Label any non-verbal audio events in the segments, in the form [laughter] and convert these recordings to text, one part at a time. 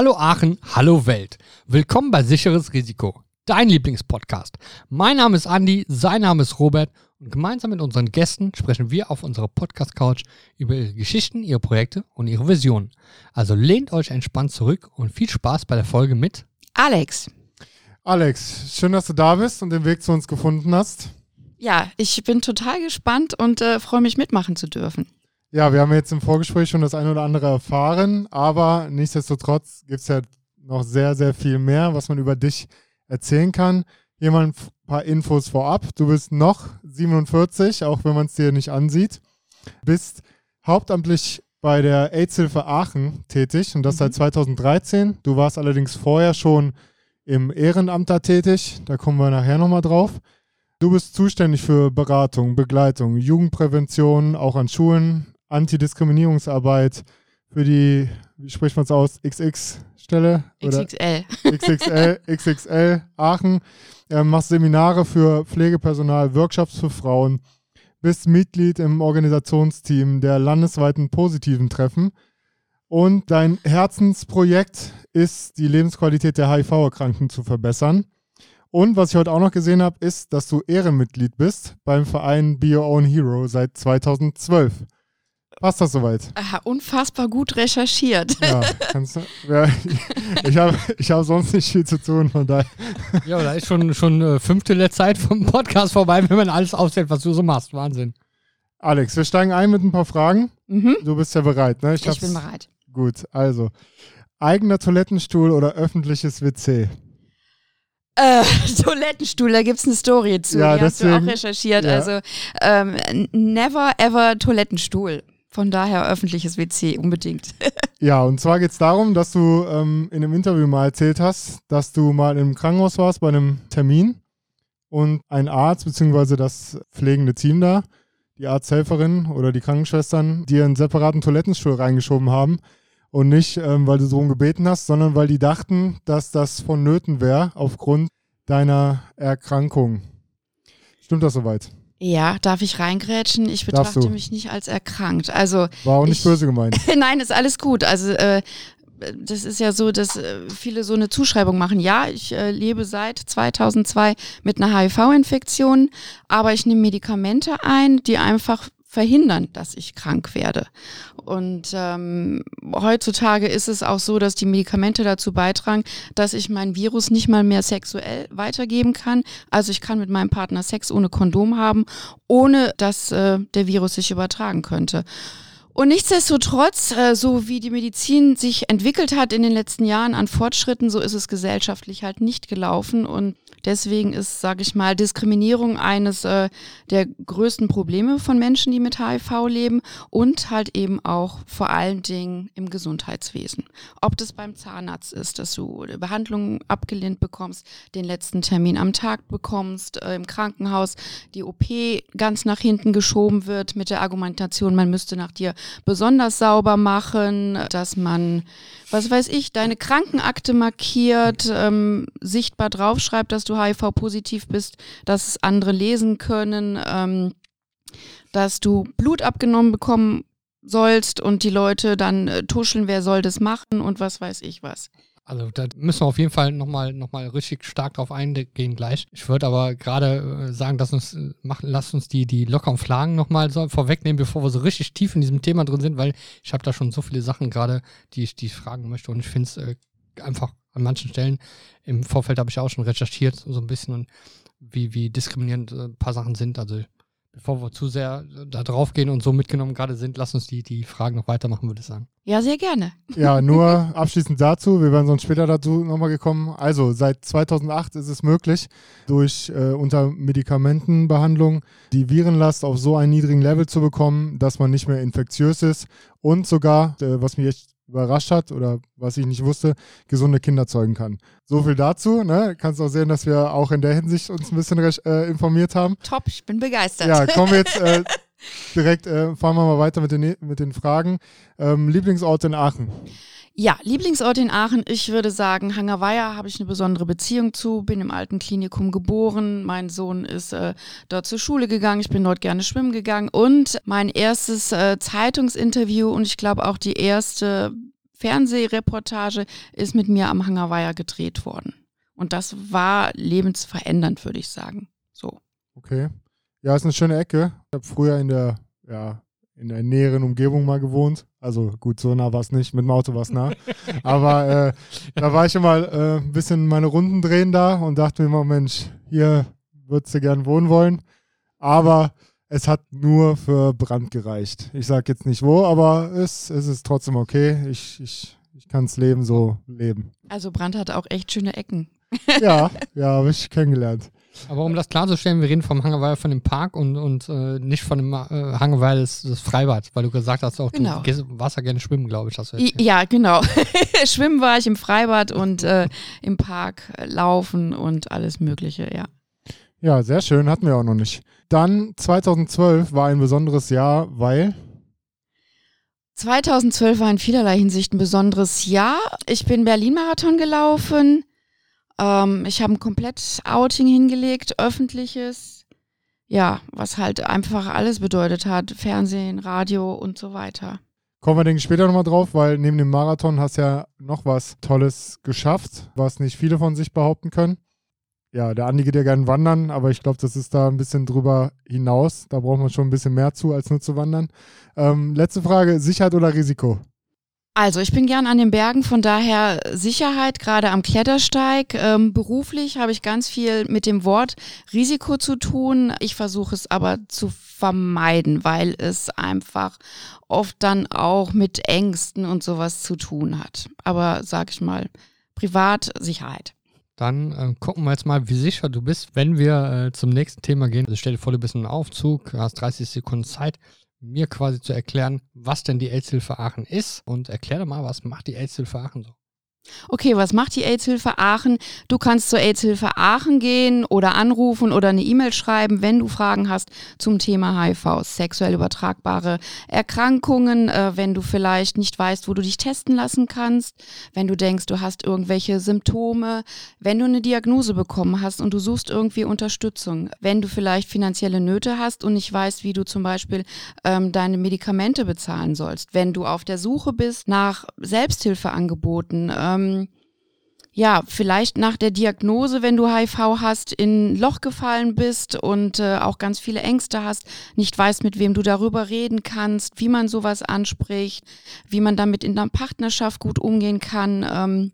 Hallo Aachen, hallo Welt. Willkommen bei Sicheres Risiko, dein Lieblingspodcast. Mein Name ist Andi, sein Name ist Robert und gemeinsam mit unseren Gästen sprechen wir auf unserer Podcast-Couch über ihre Geschichten, ihre Projekte und ihre Visionen. Also lehnt euch entspannt zurück und viel Spaß bei der Folge mit Alex. Alex, schön, dass du da bist und den Weg zu uns gefunden hast. Ja, ich bin total gespannt und äh, freue mich mitmachen zu dürfen. Ja, wir haben jetzt im Vorgespräch schon das eine oder andere erfahren, aber nichtsdestotrotz gibt es ja noch sehr, sehr viel mehr, was man über dich erzählen kann. Hier mal ein paar Infos vorab. Du bist noch 47, auch wenn man es dir nicht ansieht. Bist hauptamtlich bei der AIDS-Hilfe Aachen tätig und das mhm. seit 2013. Du warst allerdings vorher schon im Ehrenamt da tätig. Da kommen wir nachher nochmal drauf. Du bist zuständig für Beratung, Begleitung, Jugendprävention, auch an Schulen, Antidiskriminierungsarbeit für die, wie spricht man es aus, XX-Stelle? XXL. XXL, [laughs] XXL Aachen. Ähm, machst Seminare für Pflegepersonal, Workshops für Frauen, bist Mitglied im Organisationsteam der landesweiten positiven Treffen. Und dein Herzensprojekt ist, die Lebensqualität der HIV-Erkrankten zu verbessern. Und was ich heute auch noch gesehen habe, ist, dass du Ehrenmitglied bist beim Verein Be Your Own Hero seit 2012. Passt das soweit? Aha, unfassbar gut recherchiert. Ja, [laughs] kannst du, ja, ich habe ich hab sonst nicht viel zu tun, von daher. Ja, da ist schon, schon äh, Fünftel der Zeit vom Podcast vorbei, wenn man alles aufzählt, was du so machst. Wahnsinn. Alex, wir steigen ein mit ein paar Fragen. Mhm. Du bist ja bereit, ne? Ich, ich bin bereit. Gut, also. Eigener Toilettenstuhl oder öffentliches WC? Äh, [laughs] Toilettenstuhl, da gibt es eine Story zu, ja, die deswegen, hast du auch recherchiert. Ja. Also ähm, never ever Toilettenstuhl. Von daher öffentliches WC unbedingt. [laughs] ja, und zwar geht es darum, dass du ähm, in einem Interview mal erzählt hast, dass du mal im Krankenhaus warst bei einem Termin und ein Arzt bzw. das pflegende Team da, die Arzthelferin oder die Krankenschwestern, dir einen separaten Toilettenstuhl reingeschoben haben. Und nicht, ähm, weil du so gebeten hast, sondern weil die dachten, dass das vonnöten wäre aufgrund deiner Erkrankung. Stimmt das soweit? Ja, darf ich reingrätschen? Ich betrachte mich nicht als erkrankt. Also war auch nicht ich, böse gemeint. [laughs] Nein, ist alles gut. Also äh, das ist ja so, dass äh, viele so eine Zuschreibung machen. Ja, ich äh, lebe seit 2002 mit einer HIV-Infektion, aber ich nehme Medikamente ein, die einfach verhindern, dass ich krank werde. Und ähm, heutzutage ist es auch so, dass die Medikamente dazu beitragen, dass ich mein Virus nicht mal mehr sexuell weitergeben kann. Also ich kann mit meinem Partner Sex ohne Kondom haben, ohne dass äh, der Virus sich übertragen könnte. Und nichtsdestotrotz, äh, so wie die Medizin sich entwickelt hat in den letzten Jahren an Fortschritten, so ist es gesellschaftlich halt nicht gelaufen. Und Deswegen ist, sage ich mal, Diskriminierung eines äh, der größten Probleme von Menschen, die mit HIV leben und halt eben auch vor allen Dingen im Gesundheitswesen. Ob das beim Zahnarzt ist, dass du Behandlung abgelehnt bekommst, den letzten Termin am Tag bekommst, äh, im Krankenhaus die OP ganz nach hinten geschoben wird mit der Argumentation, man müsste nach dir besonders sauber machen, dass man, was weiß ich, deine Krankenakte markiert, ähm, sichtbar draufschreibt, dass du du HIV-positiv bist, dass es andere lesen können, ähm, dass du Blut abgenommen bekommen sollst und die Leute dann äh, tuscheln, wer soll das machen und was weiß ich was. Also da müssen wir auf jeden Fall nochmal noch mal richtig stark drauf eingehen gleich. Ich würde aber gerade äh, sagen, dass uns äh, machen, lasst uns die, die lockeren Flagen nochmal so vorwegnehmen, bevor wir so richtig tief in diesem Thema drin sind, weil ich habe da schon so viele Sachen gerade, die ich, die ich fragen möchte und ich finde es äh, einfach an manchen Stellen. Im Vorfeld habe ich auch schon recherchiert, so ein bisschen, und wie, wie diskriminierend äh, ein paar Sachen sind. Also bevor wir zu sehr äh, da drauf gehen und so mitgenommen gerade sind, lass uns die, die Fragen noch weitermachen, würde ich sagen. Ja, sehr gerne. Ja, nur [laughs] abschließend dazu, wir werden sonst später dazu nochmal gekommen. Also seit 2008 ist es möglich, durch äh, unter Medikamentenbehandlung die Virenlast auf so einen niedrigen Level zu bekommen, dass man nicht mehr infektiös ist und sogar, äh, was mich echt überrascht hat oder was ich nicht wusste, gesunde Kinder zeugen kann. So viel dazu. Ne? Kannst auch sehen, dass wir auch in der Hinsicht uns ein bisschen äh, informiert haben. Top, ich bin begeistert. Ja, kommen wir jetzt äh, [laughs] direkt, äh, fahren wir mal weiter mit den, mit den Fragen. Ähm, Lieblingsort in Aachen? Ja, Lieblingsort in Aachen, ich würde sagen, Hangerweier habe ich eine besondere Beziehung zu, bin im alten Klinikum geboren, mein Sohn ist äh, dort zur Schule gegangen, ich bin dort gerne schwimmen gegangen und mein erstes äh, Zeitungsinterview und ich glaube auch die erste Fernsehreportage ist mit mir am Hangerweiher gedreht worden. Und das war lebensverändernd, würde ich sagen. So. Okay. Ja, ist eine schöne Ecke. Ich habe früher in der, ja, in der näheren Umgebung mal gewohnt. Also gut, so nah war es nicht, mit dem Auto war es nah. Aber äh, da war ich immer äh, ein bisschen meine Runden drehen da und dachte mir immer, Mensch, hier würdest du gern wohnen wollen. Aber es hat nur für Brand gereicht. Ich sage jetzt nicht wo, aber es, es ist trotzdem okay. Ich, ich, ich kann das Leben so leben. Also Brand hat auch echt schöne Ecken. Ja, ja, habe ich kennengelernt. Aber um das klarzustellen, wir reden vom Hangerweiler von dem Park und, und äh, nicht von dem äh, Hangerweiler des, des Freibads, weil du gesagt hast, auch Genau. du gehst, warst ja gerne schwimmen, glaube ich. Hast du. Ja, genau. [laughs] Schwimmen war ich im Freibad und äh, im Park äh, laufen und alles Mögliche, ja. Ja, sehr schön, hatten wir auch noch nicht. Dann 2012 war ein besonderes Jahr, weil 2012 war in vielerlei Hinsicht ein besonderes Jahr. Ich bin Berlin-Marathon gelaufen. Ähm, ich habe ein komplett Outing hingelegt, öffentliches. Ja, was halt einfach alles bedeutet hat. Fernsehen, Radio und so weiter. kommen wir, denke ich, später nochmal drauf, weil neben dem Marathon hast du ja noch was Tolles geschafft, was nicht viele von sich behaupten können. Ja, der Andi geht ja gerne wandern, aber ich glaube, das ist da ein bisschen drüber hinaus. Da braucht man schon ein bisschen mehr zu, als nur zu wandern. Ähm, letzte Frage, Sicherheit oder Risiko? Also ich bin gern an den Bergen, von daher Sicherheit, gerade am Klettersteig. Ähm, beruflich habe ich ganz viel mit dem Wort Risiko zu tun. Ich versuche es aber zu vermeiden, weil es einfach oft dann auch mit Ängsten und sowas zu tun hat. Aber sag ich mal, privat Sicherheit. Dann äh, gucken wir jetzt mal, wie sicher du bist, wenn wir äh, zum nächsten Thema gehen. Also stell dir vor, du bist in einem Aufzug, hast 30 Sekunden Zeit, mir quasi zu erklären, was denn die AIDS-Hilfe Aachen ist. Und erklär doch mal, was macht die AIDS-Hilfe Aachen so? Okay, was macht die AIDS-Hilfe Aachen? Du kannst zur AIDS-Hilfe Aachen gehen oder anrufen oder eine E-Mail schreiben, wenn du Fragen hast zum Thema HIV, sexuell übertragbare Erkrankungen, äh, wenn du vielleicht nicht weißt, wo du dich testen lassen kannst, wenn du denkst, du hast irgendwelche Symptome, wenn du eine Diagnose bekommen hast und du suchst irgendwie Unterstützung, wenn du vielleicht finanzielle Nöte hast und nicht weißt, wie du zum Beispiel ähm, deine Medikamente bezahlen sollst, wenn du auf der Suche bist nach Selbsthilfeangeboten, ähm, ja, vielleicht nach der Diagnose, wenn du HIV hast, in ein Loch gefallen bist und äh, auch ganz viele Ängste hast, nicht weißt, mit wem du darüber reden kannst, wie man sowas anspricht, wie man damit in der Partnerschaft gut umgehen kann. Ähm,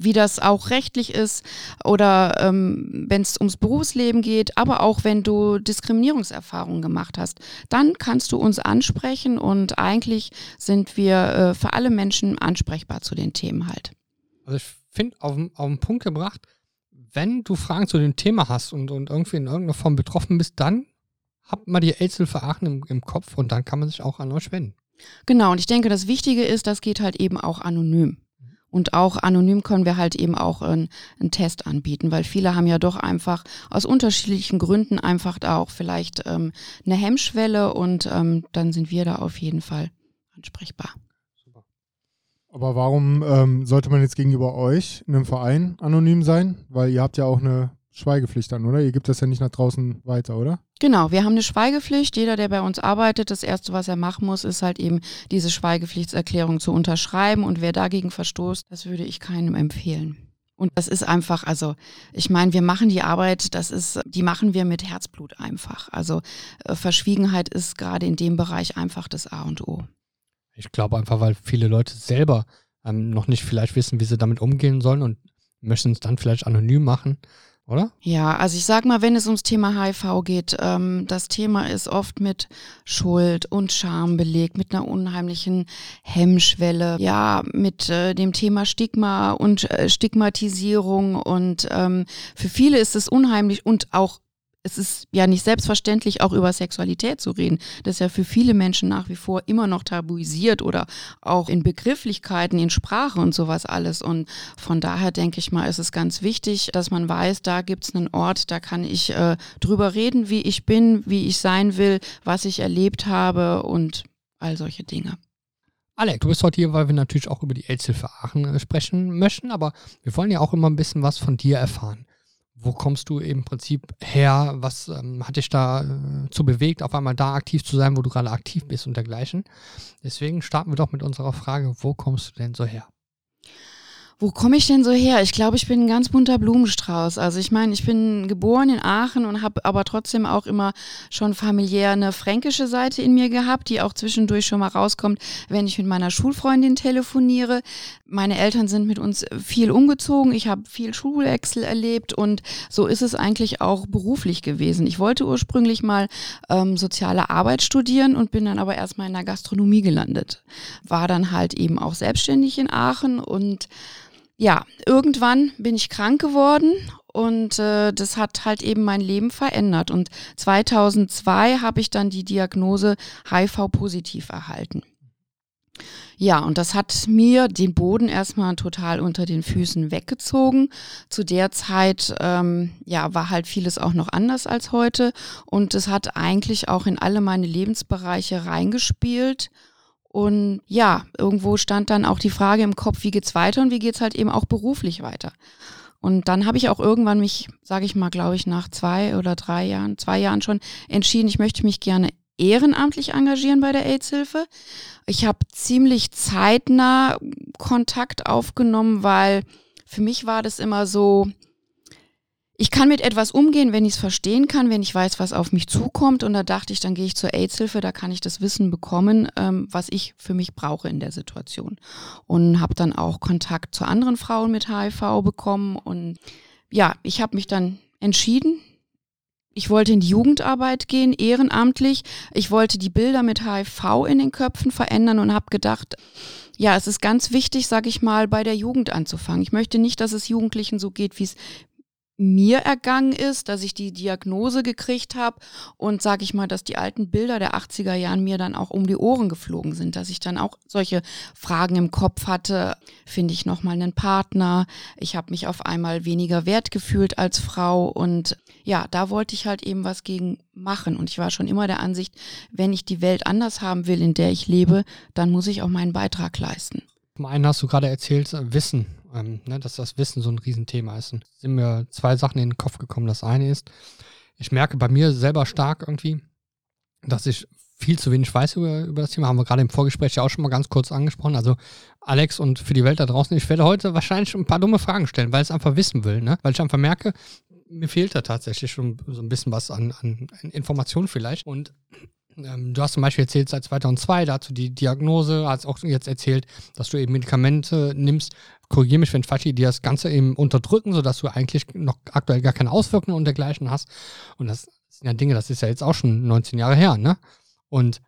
wie das auch rechtlich ist oder ähm, wenn es ums Berufsleben geht, aber auch wenn du Diskriminierungserfahrungen gemacht hast, dann kannst du uns ansprechen und eigentlich sind wir äh, für alle Menschen ansprechbar zu den Themen halt. Also ich finde, auf, den- auf den Punkt gebracht, wenn du Fragen zu dem Thema hast und, und irgendwie in irgendeiner Form betroffen bist, dann habt mal die AIDS-Hilfe Aachen im, im Kopf und dann kann man sich auch an euch wenden. Genau, und ich denke, das Wichtige ist, das geht halt eben auch anonym. Und auch anonym können wir halt eben auch einen, einen Test anbieten, weil viele haben ja doch einfach aus unterschiedlichen Gründen einfach da auch vielleicht ähm, eine Hemmschwelle und ähm, dann sind wir da auf jeden Fall ansprechbar. Aber warum ähm, sollte man jetzt gegenüber euch, einem Verein, anonym sein? Weil ihr habt ja auch eine Schweigepflicht dann, oder? Ihr gebt das ja nicht nach draußen weiter, oder? Genau, wir haben eine Schweigepflicht. Jeder, der bei uns arbeitet, das Erste, was er machen muss, ist halt eben diese Schweigepflichtserklärung zu unterschreiben. Und wer dagegen verstoßt, das würde ich keinem empfehlen. Und das ist einfach, also ich meine, wir machen die Arbeit, das ist, die machen wir mit Herzblut einfach. Also äh, Verschwiegenheit ist gerade in dem Bereich einfach das A und O. Ich glaube einfach, weil viele Leute selber ähm, noch nicht vielleicht wissen, wie sie damit umgehen sollen und möchten es dann vielleicht anonym machen, oder? Ja, also ich sag mal, wenn es ums Thema HIV geht, ähm, das Thema ist oft mit Schuld und Scham belegt, mit einer unheimlichen Hemmschwelle, ja, mit äh, dem Thema Stigma und äh, Stigmatisierung und ähm, für viele ist es unheimlich und auch es ist ja nicht selbstverständlich, auch über Sexualität zu reden. Das ist ja für viele Menschen nach wie vor immer noch tabuisiert oder auch in Begrifflichkeiten, in Sprache und sowas alles. Und von daher denke ich mal, ist es ganz wichtig, dass man weiß, da gibt es einen Ort, da kann ich äh, drüber reden, wie ich bin, wie ich sein will, was ich erlebt habe und all solche Dinge. Alec, du bist heute hier, weil wir natürlich auch über die AIDS-Hilfe Aachen äh, sprechen möchten, aber wir wollen ja auch immer ein bisschen was von dir erfahren. Wo kommst du im Prinzip her? Was ähm, hat dich da äh, zu bewegt, auf einmal da aktiv zu sein, wo du gerade aktiv bist und dergleichen? Deswegen starten wir doch mit unserer Frage, wo kommst du denn so her? Wo komme ich denn so her? Ich glaube, ich bin ein ganz bunter Blumenstrauß. Also ich meine, ich bin geboren in Aachen und habe aber trotzdem auch immer schon familiär eine fränkische Seite in mir gehabt, die auch zwischendurch schon mal rauskommt, wenn ich mit meiner Schulfreundin telefoniere. Meine Eltern sind mit uns viel umgezogen. Ich habe viel Schulwechsel erlebt und so ist es eigentlich auch beruflich gewesen. Ich wollte ursprünglich mal ähm, soziale Arbeit studieren und bin dann aber erstmal in der Gastronomie gelandet. War dann halt eben auch selbstständig in Aachen und ja, irgendwann bin ich krank geworden und äh, das hat halt eben mein Leben verändert. Und 2002 habe ich dann die Diagnose HIV-positiv erhalten. Ja, und das hat mir den Boden erstmal total unter den Füßen weggezogen. Zu der Zeit, ähm, ja, war halt vieles auch noch anders als heute. Und es hat eigentlich auch in alle meine Lebensbereiche reingespielt. Und ja, irgendwo stand dann auch die Frage im Kopf, wie geht's weiter und wie geht's halt eben auch beruflich weiter. Und dann habe ich auch irgendwann mich, sage ich mal, glaube ich, nach zwei oder drei Jahren, zwei Jahren schon entschieden, ich möchte mich gerne ehrenamtlich engagieren bei der AIDS-Hilfe. Ich habe ziemlich zeitnah Kontakt aufgenommen, weil für mich war das immer so, ich kann mit etwas umgehen, wenn ich es verstehen kann, wenn ich weiß, was auf mich zukommt. Und da dachte ich, dann gehe ich zur AIDS-Hilfe, da kann ich das Wissen bekommen, ähm, was ich für mich brauche in der Situation. Und habe dann auch Kontakt zu anderen Frauen mit HIV bekommen. Und ja, ich habe mich dann entschieden. Ich wollte in die Jugendarbeit gehen, ehrenamtlich. Ich wollte die Bilder mit HIV in den Köpfen verändern und habe gedacht, ja, es ist ganz wichtig, sage ich mal, bei der Jugend anzufangen. Ich möchte nicht, dass es Jugendlichen so geht, wie es mir ergangen ist, dass ich die Diagnose gekriegt habe und sage ich mal, dass die alten Bilder der 80er Jahren mir dann auch um die Ohren geflogen sind, dass ich dann auch solche Fragen im Kopf hatte, finde ich noch mal einen Partner, ich habe mich auf einmal weniger wert gefühlt als Frau und ja, da wollte ich halt eben was gegen machen und ich war schon immer der Ansicht, wenn ich die Welt anders haben will, in der ich lebe, dann muss ich auch meinen Beitrag leisten. Zum einen hast du gerade erzählt, Wissen ähm, ne, dass das Wissen so ein Riesenthema ist. Und sind mir zwei Sachen in den Kopf gekommen. Das eine ist, ich merke bei mir selber stark irgendwie, dass ich viel zu wenig weiß über, über das Thema. Haben wir gerade im Vorgespräch ja auch schon mal ganz kurz angesprochen. Also Alex und für die Welt da draußen, ich werde heute wahrscheinlich ein paar dumme Fragen stellen, weil ich es einfach wissen will, ne? Weil ich einfach merke, mir fehlt da tatsächlich schon so ein bisschen was an, an Informationen vielleicht. Und ähm, du hast zum Beispiel erzählt, seit 2002, dazu die Diagnose, hast auch jetzt erzählt, dass du eben Medikamente nimmst, korrigiere mich, wenn falsch die das Ganze eben unterdrücken, sodass du eigentlich noch aktuell gar keine Auswirkungen und dergleichen hast. Und das sind ja Dinge, das ist ja jetzt auch schon 19 Jahre her, ne? Und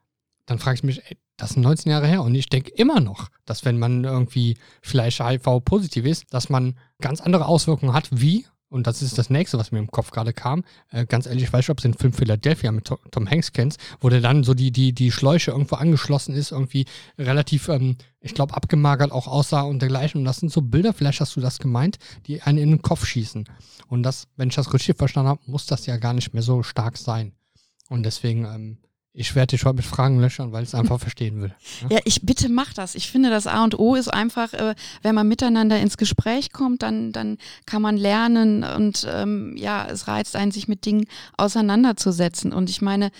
dann frage ich mich, ey, das sind 19 Jahre her. Und ich denke immer noch, dass wenn man irgendwie vielleicht HIV-positiv ist, dass man ganz andere Auswirkungen hat, wie und das ist das nächste, was mir im Kopf gerade kam. Äh, ganz ehrlich, ich weiß nicht, ob du den Film Philadelphia mit Tom Hanks kennst, wo der dann so die, die, die Schläuche irgendwo angeschlossen ist, irgendwie relativ, ähm, ich glaube, abgemagert auch aussah und dergleichen. Und das sind so Bilder, vielleicht hast du das gemeint, die einen in den Kopf schießen. Und das, wenn ich das richtig verstanden habe, muss das ja gar nicht mehr so stark sein. Und deswegen ähm, ich werde dich heute mit Fragen löchern, weil ich es einfach verstehen will. Ja? ja, ich bitte mach das. Ich finde, das A und O ist einfach, äh, wenn man miteinander ins Gespräch kommt, dann, dann kann man lernen und ähm, ja, es reizt einen, sich mit Dingen auseinanderzusetzen. Und ich meine,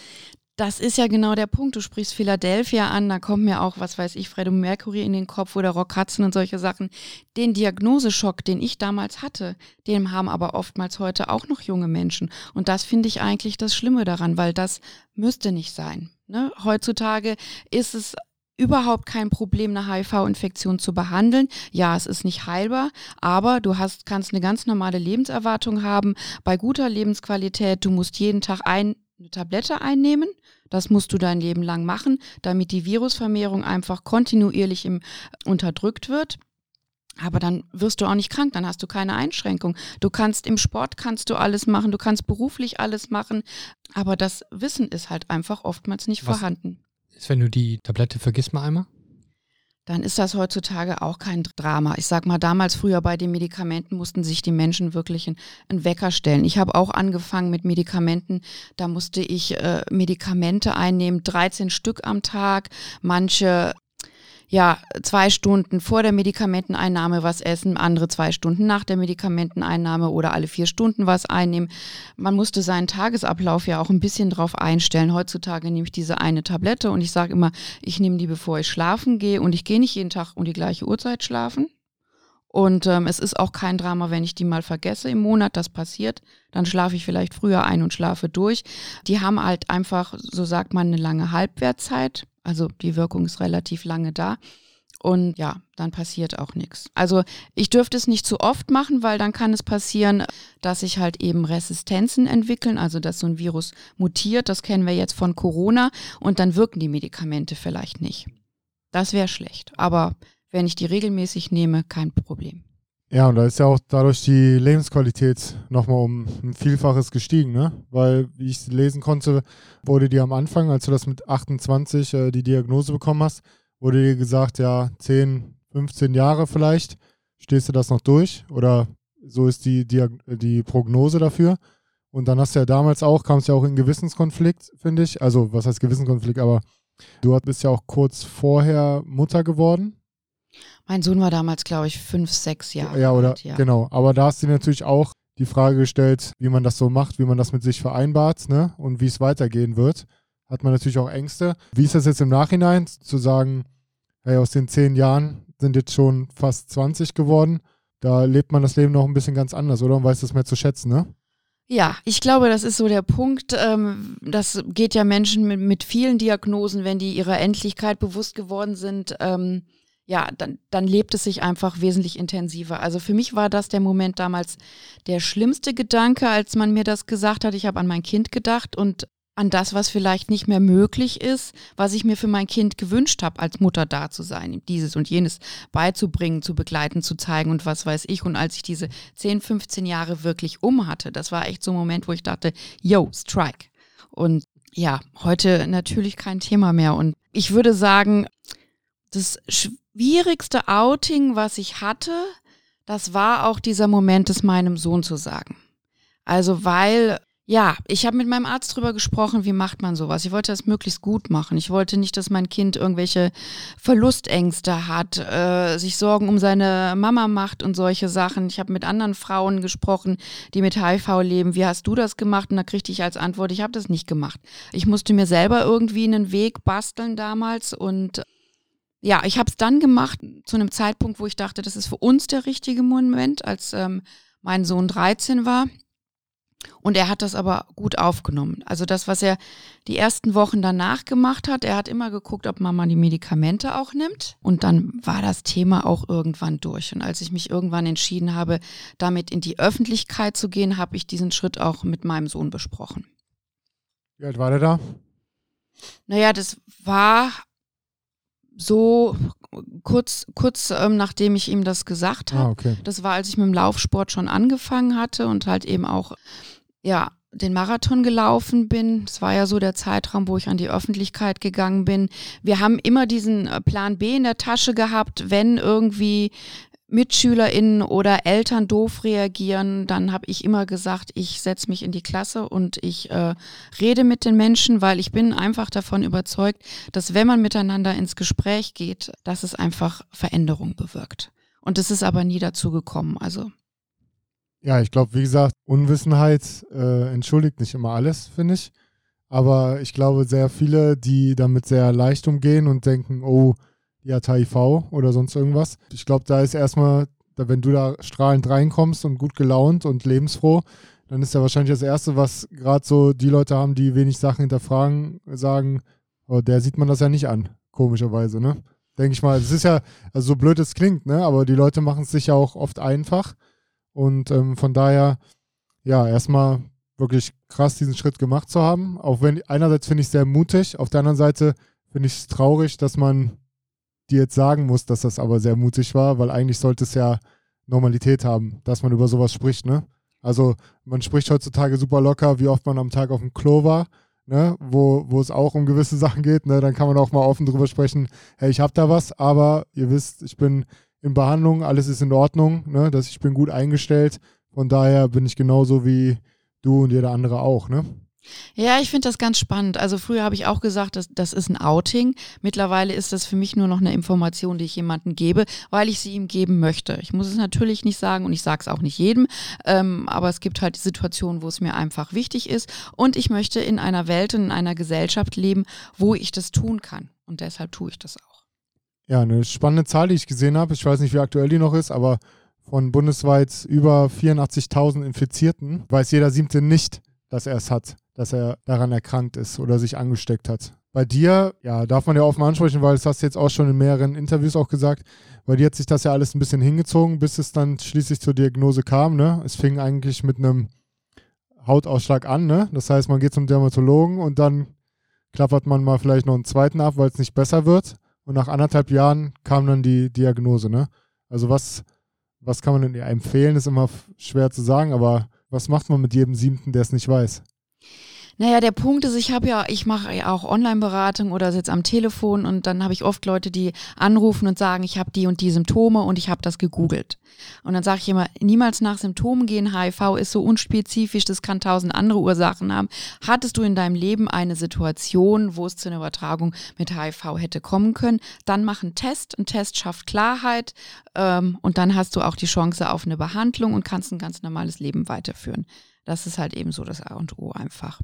das ist ja genau der Punkt. Du sprichst Philadelphia an, da kommt mir auch, was weiß ich, Freddie Mercury in den Kopf oder Rock Hudson und solche Sachen. Den Diagnoseschock, den ich damals hatte, den haben aber oftmals heute auch noch junge Menschen. Und das finde ich eigentlich das Schlimme daran, weil das müsste nicht sein. Ne? Heutzutage ist es überhaupt kein Problem, eine HIV-Infektion zu behandeln. Ja, es ist nicht heilbar, aber du hast, kannst eine ganz normale Lebenserwartung haben, bei guter Lebensqualität. Du musst jeden Tag ein, eine Tablette einnehmen das musst du dein Leben lang machen, damit die Virusvermehrung einfach kontinuierlich im, unterdrückt wird. Aber dann wirst du auch nicht krank, dann hast du keine Einschränkung. Du kannst im Sport kannst du alles machen, du kannst beruflich alles machen, aber das Wissen ist halt einfach oftmals nicht Was vorhanden. Ist, wenn du die Tablette vergisst mal einmal? Dann ist das heutzutage auch kein Drama. Ich sag mal, damals früher bei den Medikamenten mussten sich die Menschen wirklich einen Wecker stellen. Ich habe auch angefangen mit Medikamenten. Da musste ich äh, Medikamente einnehmen, 13 Stück am Tag. Manche ja, zwei Stunden vor der Medikamenteneinnahme was essen, andere zwei Stunden nach der Medikamenteneinnahme oder alle vier Stunden was einnehmen. Man musste seinen Tagesablauf ja auch ein bisschen drauf einstellen. Heutzutage nehme ich diese eine Tablette und ich sage immer, ich nehme die, bevor ich schlafen gehe und ich gehe nicht jeden Tag um die gleiche Uhrzeit schlafen. Und ähm, es ist auch kein Drama, wenn ich die mal vergesse im Monat, das passiert. Dann schlafe ich vielleicht früher ein und schlafe durch. Die haben halt einfach, so sagt man, eine lange Halbwertzeit. Also die Wirkung ist relativ lange da. Und ja, dann passiert auch nichts. Also ich dürfte es nicht zu oft machen, weil dann kann es passieren, dass sich halt eben Resistenzen entwickeln, also dass so ein Virus mutiert. Das kennen wir jetzt von Corona und dann wirken die Medikamente vielleicht nicht. Das wäre schlecht. Aber wenn ich die regelmäßig nehme, kein Problem. Ja, und da ist ja auch dadurch die Lebensqualität nochmal um ein Vielfaches gestiegen, ne? Weil, wie ich lesen konnte, wurde dir am Anfang, als du das mit 28 äh, die Diagnose bekommen hast, wurde dir gesagt, ja, 10, 15 Jahre vielleicht, stehst du das noch durch? Oder so ist die, die, die Prognose dafür. Und dann hast du ja damals auch, kam es ja auch in Gewissenskonflikt, finde ich. Also, was heißt Gewissenskonflikt? Aber du bist ja auch kurz vorher Mutter geworden. Mein Sohn war damals, glaube ich, fünf, sechs Jahre Ja, oder alt, ja. genau. Aber da hast du dir natürlich auch die Frage gestellt, wie man das so macht, wie man das mit sich vereinbart, ne? Und wie es weitergehen wird. Hat man natürlich auch Ängste. Wie ist das jetzt im Nachhinein zu sagen, hey, aus den zehn Jahren sind jetzt schon fast 20 geworden. Da lebt man das Leben noch ein bisschen ganz anders, oder? Und weiß das mehr zu schätzen, ne? Ja, ich glaube, das ist so der Punkt. Ähm, das geht ja Menschen mit, mit vielen Diagnosen, wenn die ihrer Endlichkeit bewusst geworden sind. Ja, dann, dann lebt es sich einfach wesentlich intensiver. Also für mich war das der Moment damals der schlimmste Gedanke, als man mir das gesagt hat. Ich habe an mein Kind gedacht und an das, was vielleicht nicht mehr möglich ist, was ich mir für mein Kind gewünscht habe, als Mutter da zu sein, dieses und jenes beizubringen, zu begleiten, zu zeigen und was weiß ich. Und als ich diese 10, 15 Jahre wirklich um hatte, das war echt so ein Moment, wo ich dachte, yo, strike. Und ja, heute natürlich kein Thema mehr. Und ich würde sagen, das schwierigste Outing, was ich hatte, das war auch dieser Moment, es meinem Sohn zu sagen. Also weil, ja, ich habe mit meinem Arzt drüber gesprochen, wie macht man sowas. Ich wollte das möglichst gut machen. Ich wollte nicht, dass mein Kind irgendwelche Verlustängste hat, äh, sich Sorgen um seine Mama macht und solche Sachen. Ich habe mit anderen Frauen gesprochen, die mit HIV leben. Wie hast du das gemacht? Und da kriegte ich als Antwort, ich habe das nicht gemacht. Ich musste mir selber irgendwie einen Weg basteln damals und ja, ich habe es dann gemacht zu einem Zeitpunkt, wo ich dachte, das ist für uns der richtige Moment, als ähm, mein Sohn 13 war. Und er hat das aber gut aufgenommen. Also das, was er die ersten Wochen danach gemacht hat, er hat immer geguckt, ob Mama die Medikamente auch nimmt. Und dann war das Thema auch irgendwann durch. Und als ich mich irgendwann entschieden habe, damit in die Öffentlichkeit zu gehen, habe ich diesen Schritt auch mit meinem Sohn besprochen. Wie alt war der da? Naja, das war so kurz, kurz ähm, nachdem ich ihm das gesagt habe. Ah, okay. Das war, als ich mit dem Laufsport schon angefangen hatte und halt eben auch, ja, den Marathon gelaufen bin. Das war ja so der Zeitraum, wo ich an die Öffentlichkeit gegangen bin. Wir haben immer diesen äh, Plan B in der Tasche gehabt, wenn irgendwie MitschülerInnen oder Eltern doof reagieren, dann habe ich immer gesagt, ich setze mich in die Klasse und ich äh, rede mit den Menschen, weil ich bin einfach davon überzeugt, dass wenn man miteinander ins Gespräch geht, dass es einfach Veränderung bewirkt. Und es ist aber nie dazu gekommen. Also Ja, ich glaube, wie gesagt, Unwissenheit äh, entschuldigt nicht immer alles, finde ich. Aber ich glaube, sehr viele, die damit sehr leicht umgehen und denken, oh, die HIV oder sonst irgendwas. Ich glaube, da ist erstmal, wenn du da strahlend reinkommst und gut gelaunt und lebensfroh, dann ist ja wahrscheinlich das Erste, was gerade so die Leute haben, die wenig Sachen hinterfragen, sagen, oh, der sieht man das ja nicht an, komischerweise, ne? Denke ich mal. Es ist ja, also so blöd es klingt, ne? Aber die Leute machen es sich ja auch oft einfach. Und ähm, von daher, ja, erstmal wirklich krass, diesen Schritt gemacht zu haben. Auch wenn einerseits finde ich es sehr mutig, auf der anderen Seite finde ich es traurig, dass man dir jetzt sagen muss, dass das aber sehr mutig war, weil eigentlich sollte es ja Normalität haben, dass man über sowas spricht, ne? Also man spricht heutzutage super locker, wie oft man am Tag auf dem Klo war, ne? wo, wo es auch um gewisse [laughs] Sachen geht, ne? Dann kann man auch mal offen drüber sprechen, hey, ich habe da was, aber ihr wisst, ich bin in Behandlung, alles ist in Ordnung, ne? Dass ich bin gut eingestellt. Von daher bin ich genauso wie du und jeder andere auch, ne? Ja, ich finde das ganz spannend. Also früher habe ich auch gesagt, das, das ist ein Outing. Mittlerweile ist das für mich nur noch eine Information, die ich jemandem gebe, weil ich sie ihm geben möchte. Ich muss es natürlich nicht sagen und ich sage es auch nicht jedem, ähm, aber es gibt halt Situationen, wo es mir einfach wichtig ist und ich möchte in einer Welt und in einer Gesellschaft leben, wo ich das tun kann und deshalb tue ich das auch. Ja, eine spannende Zahl, die ich gesehen habe. Ich weiß nicht, wie aktuell die noch ist, aber von bundesweit über 84.000 Infizierten weiß jeder Siebte nicht, dass er es hat dass er daran erkrankt ist oder sich angesteckt hat. Bei dir, ja, darf man ja offen ansprechen, weil das hast du jetzt auch schon in mehreren Interviews auch gesagt, bei dir hat sich das ja alles ein bisschen hingezogen, bis es dann schließlich zur Diagnose kam, ne? Es fing eigentlich mit einem Hautausschlag an, ne? Das heißt, man geht zum Dermatologen und dann klappert man mal vielleicht noch einen zweiten ab, weil es nicht besser wird. Und nach anderthalb Jahren kam dann die Diagnose, ne? Also was, was kann man denn empfehlen, ist immer schwer zu sagen, aber was macht man mit jedem Siebten, der es nicht weiß? Naja, der Punkt ist, ich habe ja, ich mache ja auch Online-Beratung oder sitze am Telefon und dann habe ich oft Leute, die anrufen und sagen, ich habe die und die Symptome und ich habe das gegoogelt. Und dann sage ich immer, niemals nach Symptomen gehen. HIV ist so unspezifisch, das kann tausend andere Ursachen haben. Hattest du in deinem Leben eine Situation, wo es zu einer Übertragung mit HIV hätte kommen können, dann mach einen Test. Ein Test schafft Klarheit ähm, und dann hast du auch die Chance auf eine Behandlung und kannst ein ganz normales Leben weiterführen. Das ist halt eben so das A und O einfach.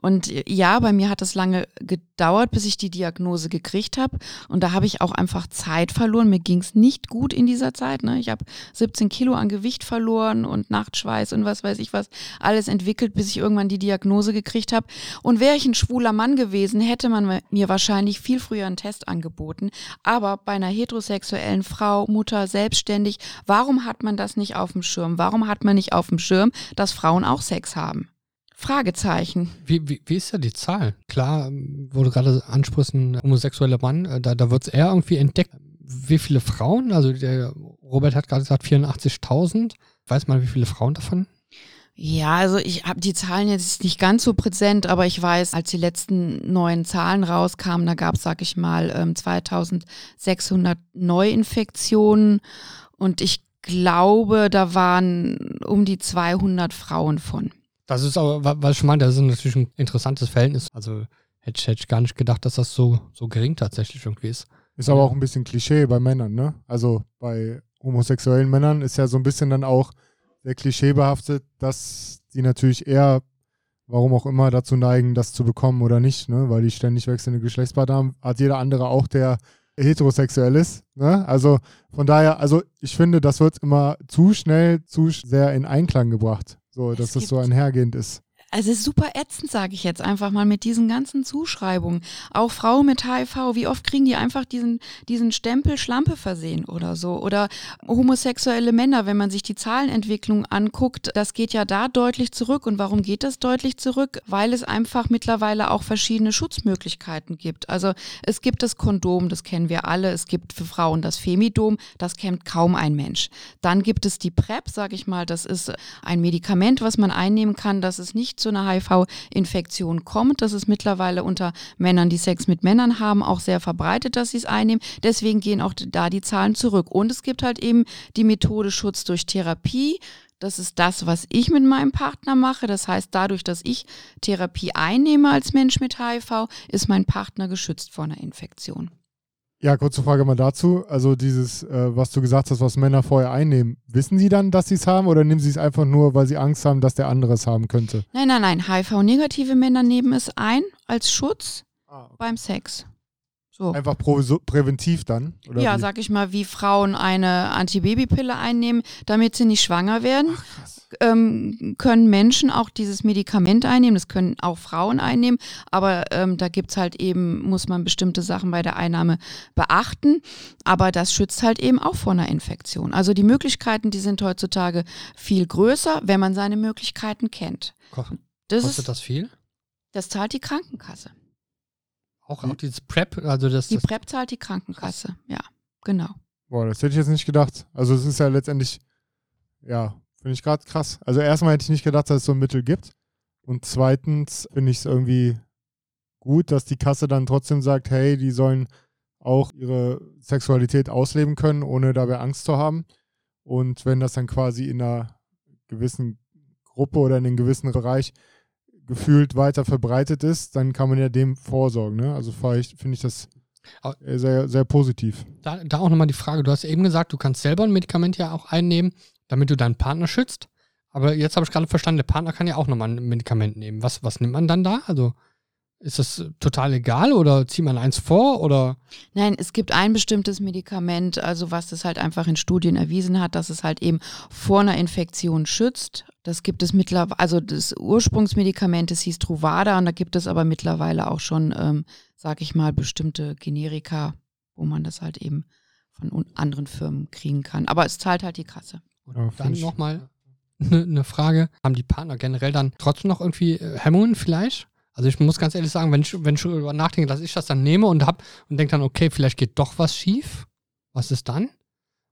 Und äh, ja, bei mir hat es lange gedauert, bis ich die Diagnose gekriegt habe. Und da habe ich auch einfach Zeit verloren. Mir ging es nicht gut in dieser Zeit. Ne? Ich habe 17 Kilo an Gewicht verloren und Nachtschweiß und was weiß ich was alles entwickelt, bis ich irgendwann die Diagnose gekriegt habe. Und wäre ich ein schwuler Mann gewesen, hätte man mir wahrscheinlich viel früher einen Test angeboten. Aber bei einer heterosexuellen Frau, Mutter, selbstständig, warum hat man das nicht auf dem Schirm? Warum hat man nicht auf dem Schirm, dass Frauen auch Sex haben? Fragezeichen. Wie, wie, wie ist ja die Zahl? Klar, wo du gerade ansprichst, ein homosexueller Mann, äh, da, da wird es eher irgendwie entdeckt. Wie viele Frauen? Also der Robert hat gerade gesagt 84.000. Weiß man, wie viele Frauen davon? Ja, also ich habe die Zahlen jetzt nicht ganz so präsent, aber ich weiß, als die letzten neuen Zahlen rauskamen, da gab es, sag ich mal, 2600 ähm, Neuinfektionen und ich glaube, da waren um die 200 Frauen von. Das ist aber, was ich meine, das ist natürlich ein interessantes Verhältnis. Also hätte ich, hätte ich gar nicht gedacht, dass das so, so gering tatsächlich irgendwie ist. Ist aber auch ein bisschen Klischee bei Männern, ne? Also bei homosexuellen Männern ist ja so ein bisschen dann auch sehr klischeebehaftet, dass die natürlich eher, warum auch immer, dazu neigen, das zu bekommen oder nicht, ne? Weil die ständig wechselnde Geschlechtspartner haben, hat jeder andere auch, der heterosexuell ist. Ne? Also von daher, also ich finde, das wird immer zu schnell, zu sehr in Einklang gebracht. So, dass es das so einhergehend ist also super ätzend, sage ich jetzt einfach mal, mit diesen ganzen Zuschreibungen. Auch Frauen mit HIV, wie oft kriegen die einfach diesen, diesen Stempel Schlampe versehen oder so? Oder homosexuelle Männer, wenn man sich die Zahlenentwicklung anguckt, das geht ja da deutlich zurück. Und warum geht das deutlich zurück? Weil es einfach mittlerweile auch verschiedene Schutzmöglichkeiten gibt. Also es gibt das Kondom, das kennen wir alle. Es gibt für Frauen das Femidom, das kennt kaum ein Mensch. Dann gibt es die PrEP, sage ich mal, das ist ein Medikament, was man einnehmen kann, das ist nicht zu einer HIV-Infektion kommt. Das ist mittlerweile unter Männern, die Sex mit Männern haben, auch sehr verbreitet, dass sie es einnehmen. Deswegen gehen auch da die Zahlen zurück. Und es gibt halt eben die Methode Schutz durch Therapie. Das ist das, was ich mit meinem Partner mache. Das heißt, dadurch, dass ich Therapie einnehme als Mensch mit HIV, ist mein Partner geschützt vor einer Infektion. Ja, kurze Frage mal dazu. Also dieses, äh, was du gesagt hast, was Männer vorher einnehmen, wissen sie dann, dass sie es haben oder nehmen sie es einfach nur, weil sie Angst haben, dass der andere es haben könnte? Nein, nein, nein. HIV-negative Männer nehmen es ein als Schutz ah, okay. beim Sex. So. Einfach präventiv dann? ja, wie? sag ich mal, wie Frauen eine Antibabypille einnehmen, damit sie nicht schwanger werden. Ach, ähm, können Menschen auch dieses Medikament einnehmen, das können auch Frauen einnehmen, aber ähm, da gibt es halt eben, muss man bestimmte Sachen bei der Einnahme beachten. Aber das schützt halt eben auch vor einer Infektion. Also die Möglichkeiten, die sind heutzutage viel größer, wenn man seine Möglichkeiten kennt. Das Kostet ist, das viel? Das zahlt die Krankenkasse. Auch, auch dieses PrEP, also das. Die das PrEP zahlt die Krankenkasse, ja, genau. Boah, das hätte ich jetzt nicht gedacht. Also es ist ja letztendlich, ja, finde ich gerade krass. Also erstmal hätte ich nicht gedacht, dass es so ein Mittel gibt. Und zweitens finde ich es irgendwie gut, dass die Kasse dann trotzdem sagt, hey, die sollen auch ihre Sexualität ausleben können, ohne dabei Angst zu haben. Und wenn das dann quasi in einer gewissen Gruppe oder in einem gewissen Bereich gefühlt weiter verbreitet ist, dann kann man ja dem vorsorgen. Ne? Also finde ich das sehr, sehr positiv. Da, da auch nochmal die Frage, du hast eben gesagt, du kannst selber ein Medikament ja auch einnehmen, damit du deinen Partner schützt. Aber jetzt habe ich gerade verstanden, der Partner kann ja auch nochmal ein Medikament nehmen. Was, was nimmt man dann da? Also ist das total egal oder zieht man eins vor oder? Nein, es gibt ein bestimmtes Medikament, also was das halt einfach in Studien erwiesen hat, dass es halt eben vor einer Infektion schützt. Das gibt es mittlerweile, also das Ursprungsmedikament, das hieß Truvada und da gibt es aber mittlerweile auch schon, ähm, sag ich mal, bestimmte Generika, wo man das halt eben von anderen Firmen kriegen kann. Aber es zahlt halt die Kasse. Ja, dann nochmal eine ne Frage. Haben die Partner generell dann trotzdem noch irgendwie äh, Hemmungen vielleicht? Also ich muss ganz ehrlich sagen, wenn ich, wenn ich darüber nachdenke, dass ich das dann nehme und hab und denke dann, okay, vielleicht geht doch was schief, was ist dann?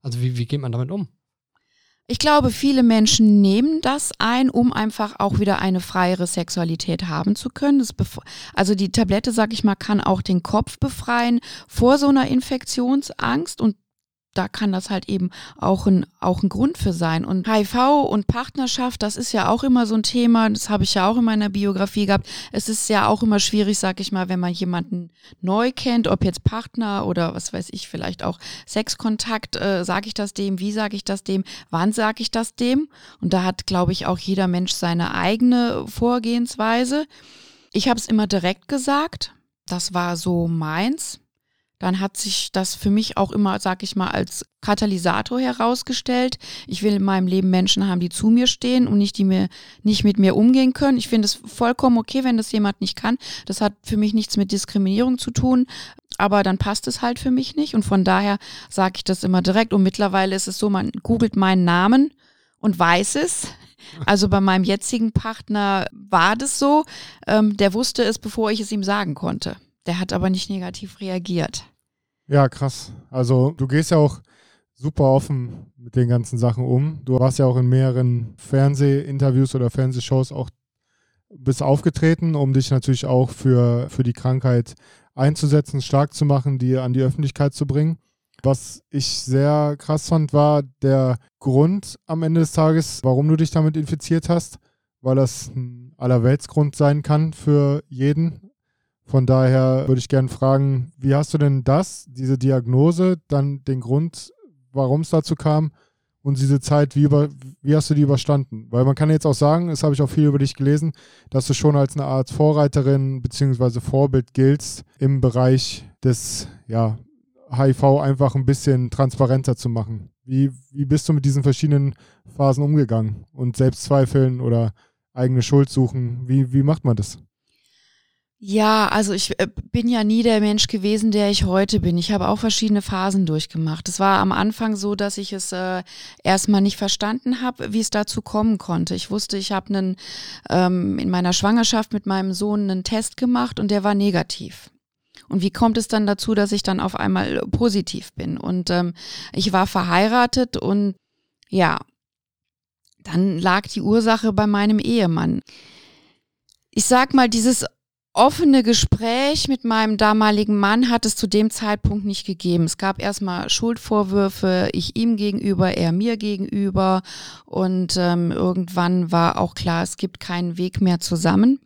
Also wie, wie geht man damit um? Ich glaube, viele Menschen nehmen das ein, um einfach auch wieder eine freiere Sexualität haben zu können. also die Tablette, sag ich mal, kann auch den Kopf befreien vor so einer Infektionsangst und da kann das halt eben auch ein, auch ein Grund für sein. Und HIV und Partnerschaft, das ist ja auch immer so ein Thema, das habe ich ja auch in meiner Biografie gehabt. Es ist ja auch immer schwierig, sag ich mal, wenn man jemanden neu kennt, ob jetzt Partner oder was weiß ich, vielleicht auch Sexkontakt, äh, sage ich das dem, wie sage ich das dem, wann sage ich das dem? Und da hat, glaube ich, auch jeder Mensch seine eigene Vorgehensweise. Ich habe es immer direkt gesagt, das war so meins dann hat sich das für mich auch immer, sag ich mal, als Katalysator herausgestellt. Ich will in meinem Leben Menschen haben, die zu mir stehen und nicht die mir nicht mit mir umgehen können. Ich finde es vollkommen okay, wenn das jemand nicht kann. Das hat für mich nichts mit Diskriminierung zu tun, aber dann passt es halt für mich nicht und von daher sage ich das immer direkt. Und mittlerweile ist es so, man googelt meinen Namen und weiß es. Also bei meinem jetzigen Partner war das so. Ähm, der wusste es, bevor ich es ihm sagen konnte. Der hat aber nicht negativ reagiert. Ja, krass. Also du gehst ja auch super offen mit den ganzen Sachen um. Du warst ja auch in mehreren Fernsehinterviews oder Fernsehshows auch bist aufgetreten, um dich natürlich auch für, für die Krankheit einzusetzen, stark zu machen, die an die Öffentlichkeit zu bringen. Was ich sehr krass fand, war der Grund am Ende des Tages, warum du dich damit infiziert hast, weil das ein Allerweltsgrund sein kann für jeden. Von daher würde ich gerne fragen, wie hast du denn das, diese Diagnose, dann den Grund, warum es dazu kam und diese Zeit, wie, über, wie hast du die überstanden? Weil man kann jetzt auch sagen, das habe ich auch viel über dich gelesen, dass du schon als eine Art Vorreiterin bzw. Vorbild giltst im Bereich des ja, HIV einfach ein bisschen transparenter zu machen. Wie, wie bist du mit diesen verschiedenen Phasen umgegangen und Selbstzweifeln oder eigene Schuld suchen? Wie, wie macht man das? Ja, also ich äh, bin ja nie der Mensch gewesen, der ich heute bin. Ich habe auch verschiedene Phasen durchgemacht. Es war am Anfang so, dass ich es äh, erstmal nicht verstanden habe, wie es dazu kommen konnte. Ich wusste, ich habe einen ähm, in meiner Schwangerschaft mit meinem Sohn einen Test gemacht und der war negativ. Und wie kommt es dann dazu, dass ich dann auf einmal positiv bin? Und ähm, ich war verheiratet und ja, dann lag die Ursache bei meinem Ehemann. Ich sag mal, dieses offene Gespräch mit meinem damaligen Mann hat es zu dem Zeitpunkt nicht gegeben. Es gab erstmal Schuldvorwürfe, ich ihm gegenüber, er mir gegenüber. Und ähm, irgendwann war auch klar, es gibt keinen Weg mehr zusammen.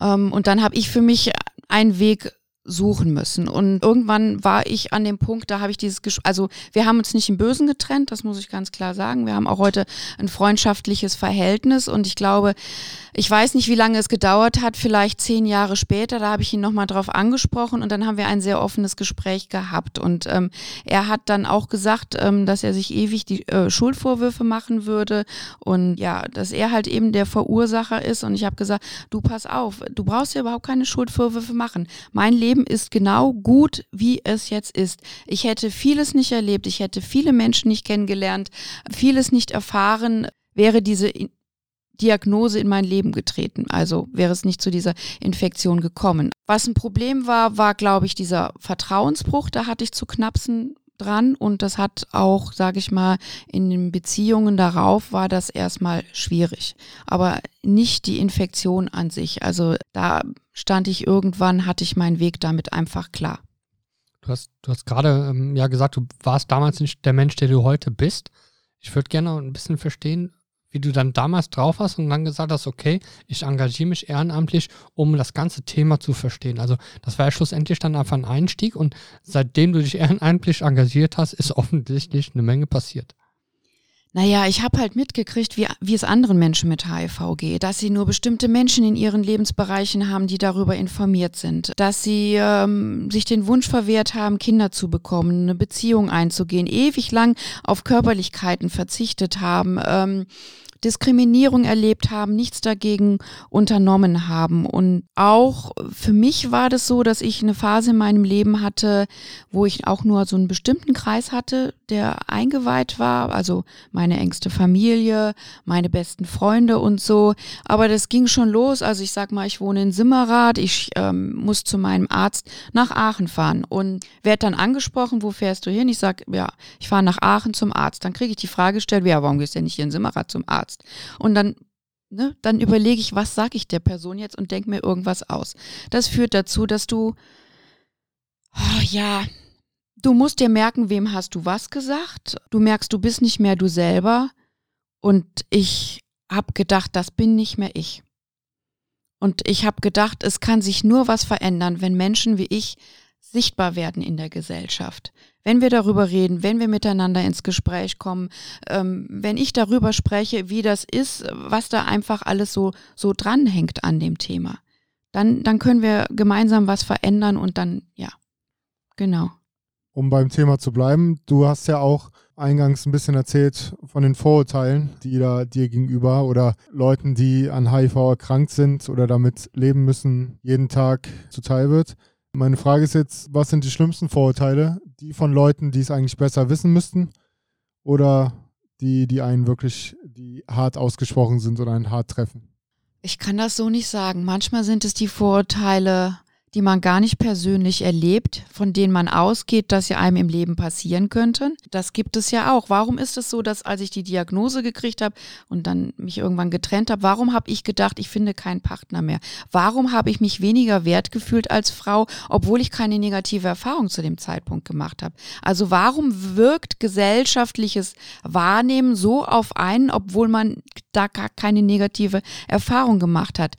Ähm, und dann habe ich für mich einen Weg suchen müssen. Und irgendwann war ich an dem Punkt, da habe ich dieses, Ges also wir haben uns nicht im Bösen getrennt, das muss ich ganz klar sagen. Wir haben auch heute ein freundschaftliches Verhältnis und ich glaube, ich weiß nicht, wie lange es gedauert hat, vielleicht zehn Jahre später, da habe ich ihn nochmal drauf angesprochen und dann haben wir ein sehr offenes Gespräch gehabt. Und ähm, er hat dann auch gesagt, ähm, dass er sich ewig die äh, Schuldvorwürfe machen würde und ja, dass er halt eben der Verursacher ist. Und ich habe gesagt, du pass auf, du brauchst ja überhaupt keine Schuldvorwürfe machen. Mein Leben Leben ist genau gut, wie es jetzt ist. Ich hätte vieles nicht erlebt, ich hätte viele Menschen nicht kennengelernt, vieles nicht erfahren, wäre diese Diagnose in mein Leben getreten. Also wäre es nicht zu dieser Infektion gekommen. Was ein Problem war, war, glaube ich, dieser Vertrauensbruch. Da hatte ich zu knapsen dran und das hat auch, sage ich mal, in den Beziehungen darauf war das erstmal schwierig. Aber nicht die Infektion an sich. Also da stand ich irgendwann, hatte ich meinen Weg damit einfach klar. Du hast, du hast gerade ähm, ja gesagt, du warst damals nicht der Mensch, der du heute bist. Ich würde gerne ein bisschen verstehen, wie du dann damals drauf hast und dann gesagt hast, okay, ich engagiere mich ehrenamtlich, um das ganze Thema zu verstehen. Also das war ja schlussendlich dann einfach ein Einstieg und seitdem du dich ehrenamtlich engagiert hast, ist [laughs] offensichtlich eine Menge passiert. Naja, ich habe halt mitgekriegt, wie, wie es anderen Menschen mit HIV geht, dass sie nur bestimmte Menschen in ihren Lebensbereichen haben, die darüber informiert sind, dass sie ähm, sich den Wunsch verwehrt haben, Kinder zu bekommen, eine Beziehung einzugehen, ewig lang auf Körperlichkeiten verzichtet haben. Ähm, Diskriminierung erlebt haben, nichts dagegen unternommen haben. Und auch für mich war das so, dass ich eine Phase in meinem Leben hatte, wo ich auch nur so einen bestimmten Kreis hatte, der eingeweiht war, also meine engste Familie, meine besten Freunde und so. Aber das ging schon los. Also ich sag mal, ich wohne in Simmerath, ich ähm, muss zu meinem Arzt nach Aachen fahren und werde dann angesprochen, wo fährst du hin? Ich sag, ja, ich fahre nach Aachen zum Arzt. Dann kriege ich die Frage gestellt, ja, warum gehst du denn nicht hier in Simmerath zum Arzt? Und dann Ne, dann überlege ich, was sage ich der Person jetzt und denke mir irgendwas aus. Das führt dazu, dass du, oh, ja, du musst dir merken, wem hast du was gesagt. Du merkst, du bist nicht mehr du selber. Und ich habe gedacht, das bin nicht mehr ich. Und ich habe gedacht, es kann sich nur was verändern, wenn Menschen wie ich sichtbar werden in der Gesellschaft. Wenn wir darüber reden, wenn wir miteinander ins Gespräch kommen, ähm, wenn ich darüber spreche, wie das ist, was da einfach alles so, so dranhängt an dem Thema, dann, dann können wir gemeinsam was verändern und dann, ja, genau. Um beim Thema zu bleiben, du hast ja auch eingangs ein bisschen erzählt von den Vorurteilen, die da dir gegenüber oder Leuten, die an HIV erkrankt sind oder damit leben müssen, jeden Tag zuteil wird. Meine Frage ist jetzt, was sind die schlimmsten Vorurteile? Die von Leuten, die es eigentlich besser wissen müssten oder die, die einen wirklich, die hart ausgesprochen sind oder einen hart treffen? Ich kann das so nicht sagen. Manchmal sind es die Vorurteile die man gar nicht persönlich erlebt, von denen man ausgeht, dass sie einem im Leben passieren könnten. Das gibt es ja auch. Warum ist es so, dass als ich die Diagnose gekriegt habe und dann mich irgendwann getrennt habe, warum habe ich gedacht, ich finde keinen Partner mehr? Warum habe ich mich weniger wert gefühlt als Frau, obwohl ich keine negative Erfahrung zu dem Zeitpunkt gemacht habe? Also warum wirkt gesellschaftliches Wahrnehmen so auf einen, obwohl man da gar keine negative Erfahrung gemacht hat?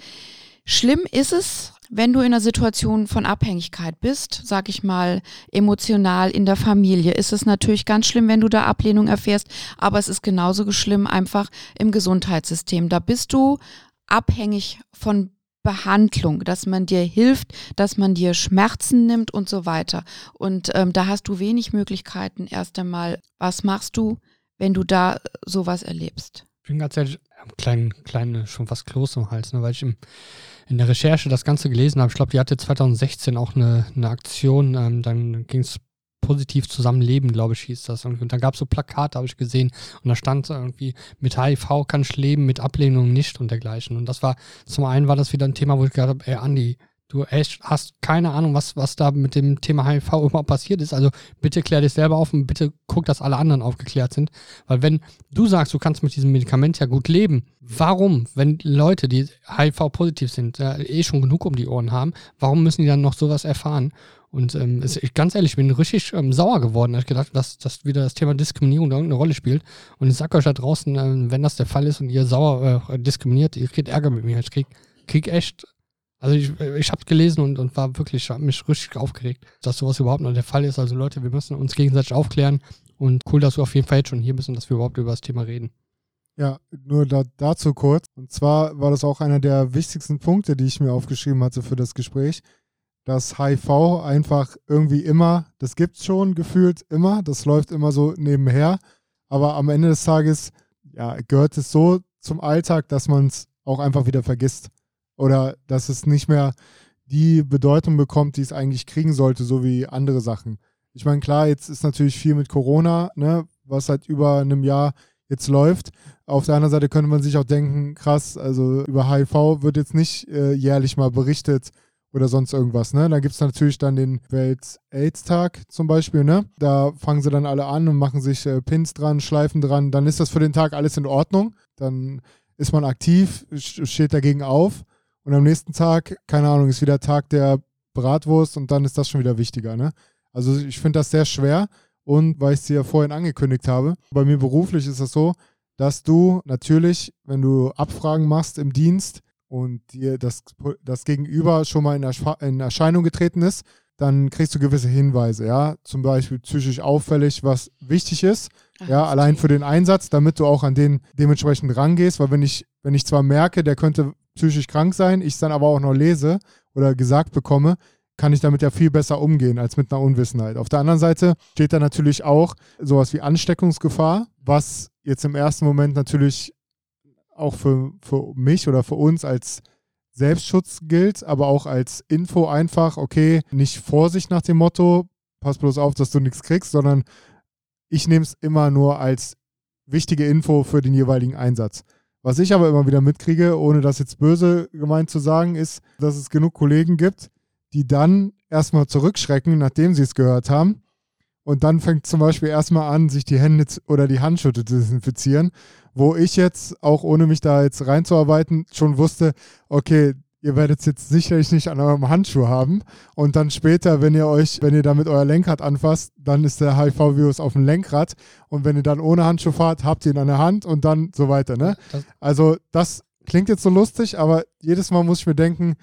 Schlimm ist es, wenn du in einer Situation von Abhängigkeit bist, sag ich mal, emotional in der Familie, ist es natürlich ganz schlimm, wenn du da Ablehnung erfährst, aber es ist genauso schlimm einfach im Gesundheitssystem. Da bist du abhängig von Behandlung, dass man dir hilft, dass man dir Schmerzen nimmt und so weiter. Und ähm, da hast du wenig Möglichkeiten. Erst einmal, was machst du, wenn du da sowas erlebst? Ich bin ganz ehrlich, kleinen, kleinen, schon fast Kloß im Hals, ne, weil ich im in der Recherche das Ganze gelesen habe. Ich glaube, die hatte 2016 auch eine, eine Aktion. Ähm, dann ging es positiv zusammenleben, glaube ich, hieß das. Und, und dann gab es so Plakate, habe ich gesehen. Und da stand irgendwie, mit HIV kann ich leben, mit Ablehnung nicht und dergleichen. Und das war, zum einen war das wieder ein Thema, wo ich gedacht habe, ey, Andi, du echt hast keine Ahnung, was, was da mit dem Thema HIV überhaupt passiert ist. Also bitte klär dich selber auf und bitte guck, dass alle anderen aufgeklärt sind. Weil wenn du sagst, du kannst mit diesem Medikament ja gut leben, warum, wenn Leute, die HIV-positiv sind, ja, eh schon genug um die Ohren haben, warum müssen die dann noch sowas erfahren? Und ähm, ist, ich, ganz ehrlich, ich bin richtig ähm, sauer geworden. Ich gedacht, dass, dass wieder das Thema Diskriminierung da irgendeine Rolle spielt. Und ich sag euch da draußen, äh, wenn das der Fall ist und ihr sauer äh, diskriminiert, ihr kriegt Ärger mit mir. Ich krieg, krieg echt also ich, ich habe gelesen und, und war wirklich, habe mich richtig aufgeregt, dass sowas überhaupt noch der Fall ist. Also Leute, wir müssen uns gegenseitig aufklären und cool, dass du auf jeden Fall jetzt schon hier bist und dass wir überhaupt über das Thema reden. Ja, nur da, dazu kurz. Und zwar war das auch einer der wichtigsten Punkte, die ich mir aufgeschrieben hatte für das Gespräch, dass HIV einfach irgendwie immer, das gibt's schon gefühlt immer, das läuft immer so nebenher, aber am Ende des Tages ja, gehört es so zum Alltag, dass man es auch einfach wieder vergisst. Oder dass es nicht mehr die Bedeutung bekommt, die es eigentlich kriegen sollte, so wie andere Sachen. Ich meine, klar, jetzt ist natürlich viel mit Corona, ne, was seit über einem Jahr jetzt läuft. Auf der anderen Seite könnte man sich auch denken, krass, also über HIV wird jetzt nicht äh, jährlich mal berichtet oder sonst irgendwas. Ne? Da gibt es natürlich dann den Welt-AIDS-Tag zum Beispiel. Ne? Da fangen sie dann alle an und machen sich äh, Pins dran, Schleifen dran. Dann ist das für den Tag alles in Ordnung. Dann ist man aktiv, steht dagegen auf. Und am nächsten Tag, keine Ahnung, ist wieder Tag der Bratwurst und dann ist das schon wieder wichtiger. Ne? Also ich finde das sehr schwer und weil ich es dir ja vorhin angekündigt habe, bei mir beruflich ist das so, dass du natürlich, wenn du Abfragen machst im Dienst und dir das, das Gegenüber schon mal in, Ersche in Erscheinung getreten ist, dann kriegst du gewisse Hinweise, ja, zum Beispiel psychisch auffällig, was wichtig ist, Ach, ja, allein für den Einsatz, damit du auch an den dementsprechend rangehst, weil wenn ich, wenn ich zwar merke, der könnte psychisch krank sein, ich es dann aber auch noch lese oder gesagt bekomme, kann ich damit ja viel besser umgehen als mit einer Unwissenheit. Auf der anderen Seite steht da natürlich auch sowas wie Ansteckungsgefahr, was jetzt im ersten Moment natürlich auch für, für mich oder für uns als Selbstschutz gilt, aber auch als Info einfach, okay, nicht Vorsicht nach dem Motto, pass bloß auf, dass du nichts kriegst, sondern ich nehme es immer nur als wichtige Info für den jeweiligen Einsatz. Was ich aber immer wieder mitkriege, ohne das jetzt böse gemeint zu sagen, ist, dass es genug Kollegen gibt, die dann erstmal zurückschrecken, nachdem sie es gehört haben. Und dann fängt zum Beispiel erstmal an, sich die Hände oder die Handschuhe zu desinfizieren, wo ich jetzt, auch ohne mich da jetzt reinzuarbeiten, schon wusste, okay, ihr werdet es jetzt sicherlich nicht an eurem Handschuh haben. Und dann später, wenn ihr euch, wenn ihr damit euer Lenkrad anfasst, dann ist der HIV-Virus auf dem Lenkrad. Und wenn ihr dann ohne Handschuh fahrt, habt ihr ihn an der Hand und dann so weiter. Ne? Also das klingt jetzt so lustig, aber jedes Mal muss ich mir denken,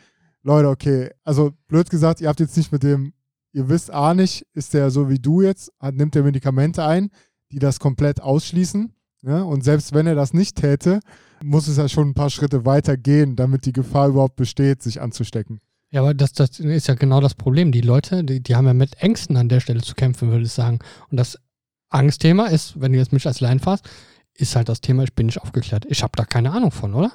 Leute, okay, also blöd gesagt, ihr habt jetzt nicht mit dem, ihr wisst A nicht, ist der so wie du jetzt, hat, nimmt der Medikamente ein, die das komplett ausschließen. Ja? Und selbst wenn er das nicht täte, muss es ja schon ein paar Schritte weiter gehen, damit die Gefahr überhaupt besteht, sich anzustecken. Ja, aber das, das ist ja genau das Problem. Die Leute, die, die haben ja mit Ängsten an der Stelle zu kämpfen, würde ich sagen. Und das Angstthema ist, wenn du jetzt mich als Laien fasst, ist halt das Thema, ich bin nicht aufgeklärt. Ich habe da keine Ahnung von, oder?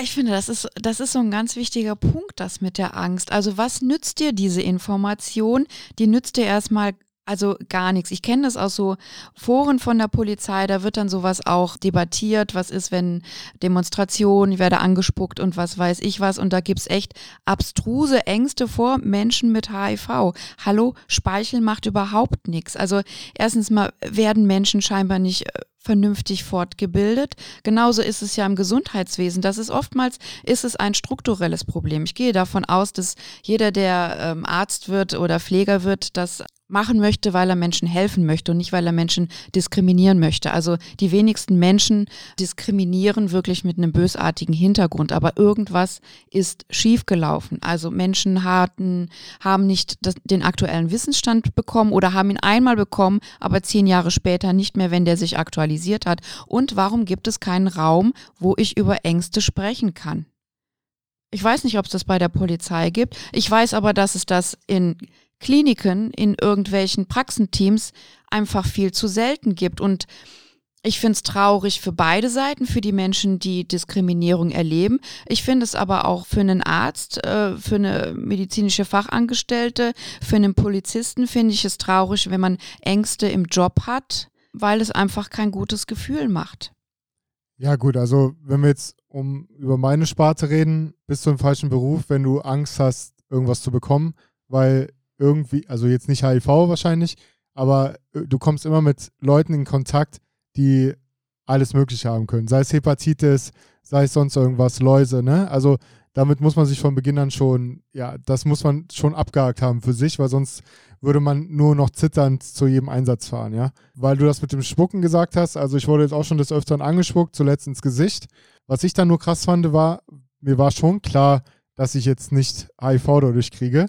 Ich finde, das ist, das ist so ein ganz wichtiger Punkt, das mit der Angst. Also was nützt dir diese Information? Die nützt dir erstmal also gar nichts. Ich kenne das aus so Foren von der Polizei, da wird dann sowas auch debattiert, was ist, wenn Demonstrationen, ich werde angespuckt und was weiß ich was. Und da gibt's echt abstruse Ängste vor Menschen mit HIV. Hallo, Speichel macht überhaupt nichts. Also erstens mal werden Menschen scheinbar nicht äh, vernünftig fortgebildet. Genauso ist es ja im Gesundheitswesen. Das ist oftmals ist es ein strukturelles Problem. Ich gehe davon aus, dass jeder, der ähm, Arzt wird oder Pfleger wird, das machen möchte, weil er Menschen helfen möchte und nicht, weil er Menschen diskriminieren möchte. Also die wenigsten Menschen diskriminieren wirklich mit einem bösartigen Hintergrund, aber irgendwas ist schiefgelaufen. Also Menschen hatten, haben nicht das, den aktuellen Wissensstand bekommen oder haben ihn einmal bekommen, aber zehn Jahre später nicht mehr, wenn der sich aktualisiert hat. Und warum gibt es keinen Raum, wo ich über Ängste sprechen kann? Ich weiß nicht, ob es das bei der Polizei gibt. Ich weiß aber, dass es das in Kliniken, in irgendwelchen Praxenteams einfach viel zu selten gibt. Und ich finde es traurig für beide Seiten, für die Menschen, die Diskriminierung erleben. Ich finde es aber auch für einen Arzt, äh, für eine medizinische Fachangestellte, für einen Polizisten finde ich es traurig, wenn man Ängste im Job hat, weil es einfach kein gutes Gefühl macht. Ja gut, also wenn wir jetzt um über meine Sparte reden, bist du im falschen Beruf, wenn du Angst hast, irgendwas zu bekommen, weil irgendwie, also jetzt nicht HIV wahrscheinlich, aber äh, du kommst immer mit Leuten in Kontakt, die alles Mögliche haben können. Sei es Hepatitis, sei es sonst irgendwas, Läuse, ne? Also damit muss man sich von Beginn an schon, ja, das muss man schon abgehakt haben für sich, weil sonst würde man nur noch zitternd zu jedem Einsatz fahren, ja. Weil du das mit dem Spucken gesagt hast, also ich wurde jetzt auch schon des Öfteren angespuckt, zuletzt ins Gesicht. Was ich dann nur krass fand, war, mir war schon klar, dass ich jetzt nicht HIV dadurch kriege.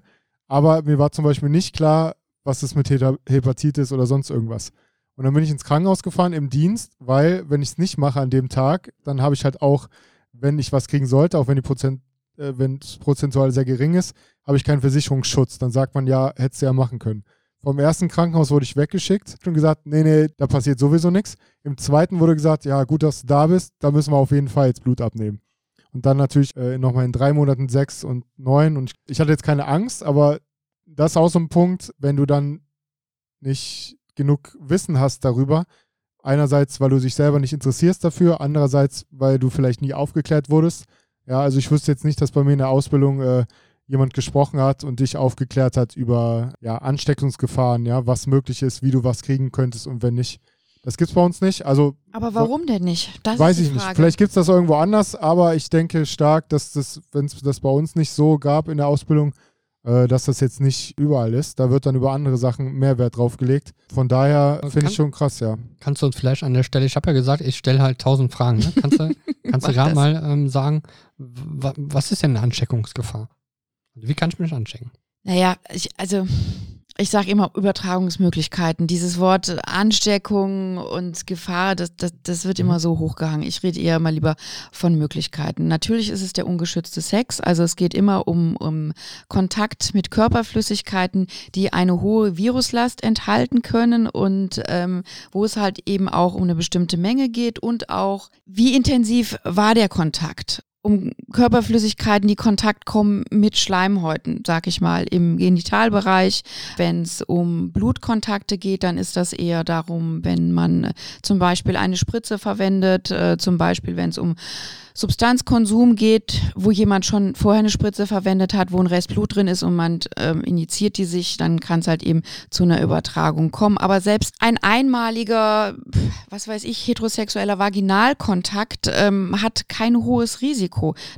Aber mir war zum Beispiel nicht klar, was ist mit Hepatitis oder sonst irgendwas. Und dann bin ich ins Krankenhaus gefahren im Dienst, weil, wenn ich es nicht mache an dem Tag, dann habe ich halt auch, wenn ich was kriegen sollte, auch wenn die Prozent, äh, wenn es prozentual sehr gering ist, habe ich keinen Versicherungsschutz. Dann sagt man ja, hättest du ja machen können. Vom ersten Krankenhaus wurde ich weggeschickt und gesagt, nee, nee, da passiert sowieso nichts. Im zweiten wurde gesagt, ja, gut, dass du da bist, da müssen wir auf jeden Fall jetzt Blut abnehmen. Und dann natürlich äh, nochmal in drei Monaten sechs und neun. Und ich, ich hatte jetzt keine Angst, aber das ist auch so ein Punkt, wenn du dann nicht genug Wissen hast darüber. Einerseits, weil du dich selber nicht interessierst dafür, andererseits, weil du vielleicht nie aufgeklärt wurdest. Ja, also ich wüsste jetzt nicht, dass bei mir in der Ausbildung äh, jemand gesprochen hat und dich aufgeklärt hat über ja, Ansteckungsgefahren, ja, was möglich ist, wie du was kriegen könntest und wenn nicht. Das gibt es bei uns nicht. Also, aber warum denn nicht? Das weiß ich nicht. Vielleicht gibt es das irgendwo anders, aber ich denke stark, dass das, wenn es das bei uns nicht so gab in der Ausbildung, äh, dass das jetzt nicht überall ist. Da wird dann über andere Sachen mehr Wert drauf gelegt. Von daher finde ich schon krass, ja. Kannst du uns vielleicht an der Stelle, ich habe ja gesagt, ich stelle halt tausend Fragen. Ne? Kannst du, [laughs] kannst du gerade mal ähm, sagen, was ist denn eine Ansteckungsgefahr? Wie kann ich mich anstecken? Naja, ich, also ich sage immer Übertragungsmöglichkeiten. Dieses Wort Ansteckung und Gefahr, das, das, das wird immer mhm. so hochgehangen. Ich rede eher mal lieber von Möglichkeiten. Natürlich ist es der ungeschützte Sex. Also es geht immer um, um Kontakt mit Körperflüssigkeiten, die eine hohe Viruslast enthalten können und ähm, wo es halt eben auch um eine bestimmte Menge geht und auch, wie intensiv war der Kontakt um Körperflüssigkeiten, die Kontakt kommen mit Schleimhäuten, sag ich mal, im Genitalbereich. Wenn es um Blutkontakte geht, dann ist das eher darum, wenn man äh, zum Beispiel eine Spritze verwendet, äh, zum Beispiel wenn es um Substanzkonsum geht, wo jemand schon vorher eine Spritze verwendet hat, wo ein Rest Blut drin ist und man ähm, injiziert die sich, dann kann es halt eben zu einer Übertragung kommen. Aber selbst ein einmaliger, was weiß ich, heterosexueller Vaginalkontakt ähm, hat kein hohes Risiko.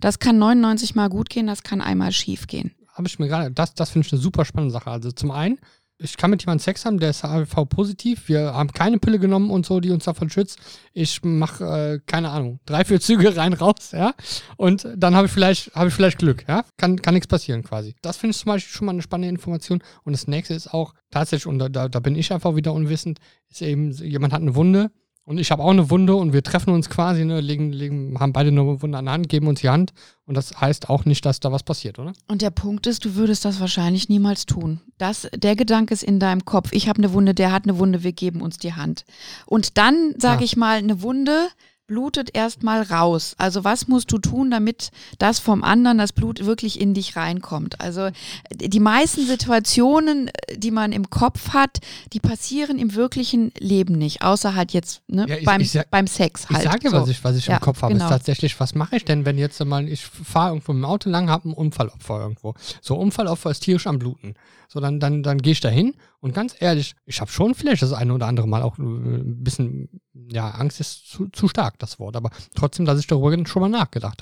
Das kann 99 Mal gut gehen, das kann einmal schief gehen. Habe ich mir gerade, das, das finde ich eine super spannende Sache. Also zum einen, ich kann mit jemandem Sex haben, der ist HIV-positiv. Wir haben keine Pille genommen und so, die uns davon schützt. Ich mache, äh, keine Ahnung, drei, vier Züge rein, raus, ja. Und dann habe ich vielleicht, habe ich vielleicht Glück, ja. Kann, kann nichts passieren quasi. Das finde ich zum Beispiel schon mal eine spannende Information. Und das nächste ist auch tatsächlich, und da, da bin ich einfach wieder unwissend, ist eben, jemand hat eine Wunde und ich habe auch eine Wunde und wir treffen uns quasi, ne, legen, legen, haben beide eine Wunde an der Hand, geben uns die Hand. Und das heißt auch nicht, dass da was passiert, oder? Und der Punkt ist, du würdest das wahrscheinlich niemals tun. Das, der Gedanke ist in deinem Kopf. Ich habe eine Wunde, der hat eine Wunde, wir geben uns die Hand. Und dann, sage ja. ich mal, eine Wunde blutet erstmal raus. Also was musst du tun, damit das vom anderen, das Blut wirklich in dich reinkommt? Also die meisten Situationen, die man im Kopf hat, die passieren im wirklichen Leben nicht, außer halt jetzt ne, ja, ich, beim, ich sag, beim Sex halt. Ich sage so. was ich, was ich ja, im Kopf habe, genau. ist tatsächlich, was mache ich denn, wenn jetzt mal, ich fahre irgendwo mit dem Auto lang, habe einen Unfallopfer irgendwo. So, Unfallopfer ist tierisch am Bluten. So, dann, dann, dann gehe ich da hin und ganz ehrlich, ich habe schon vielleicht das eine oder andere Mal auch äh, ein bisschen, ja, Angst ist zu, zu stark, das Wort, aber trotzdem, dass ich darüber schon mal nachgedacht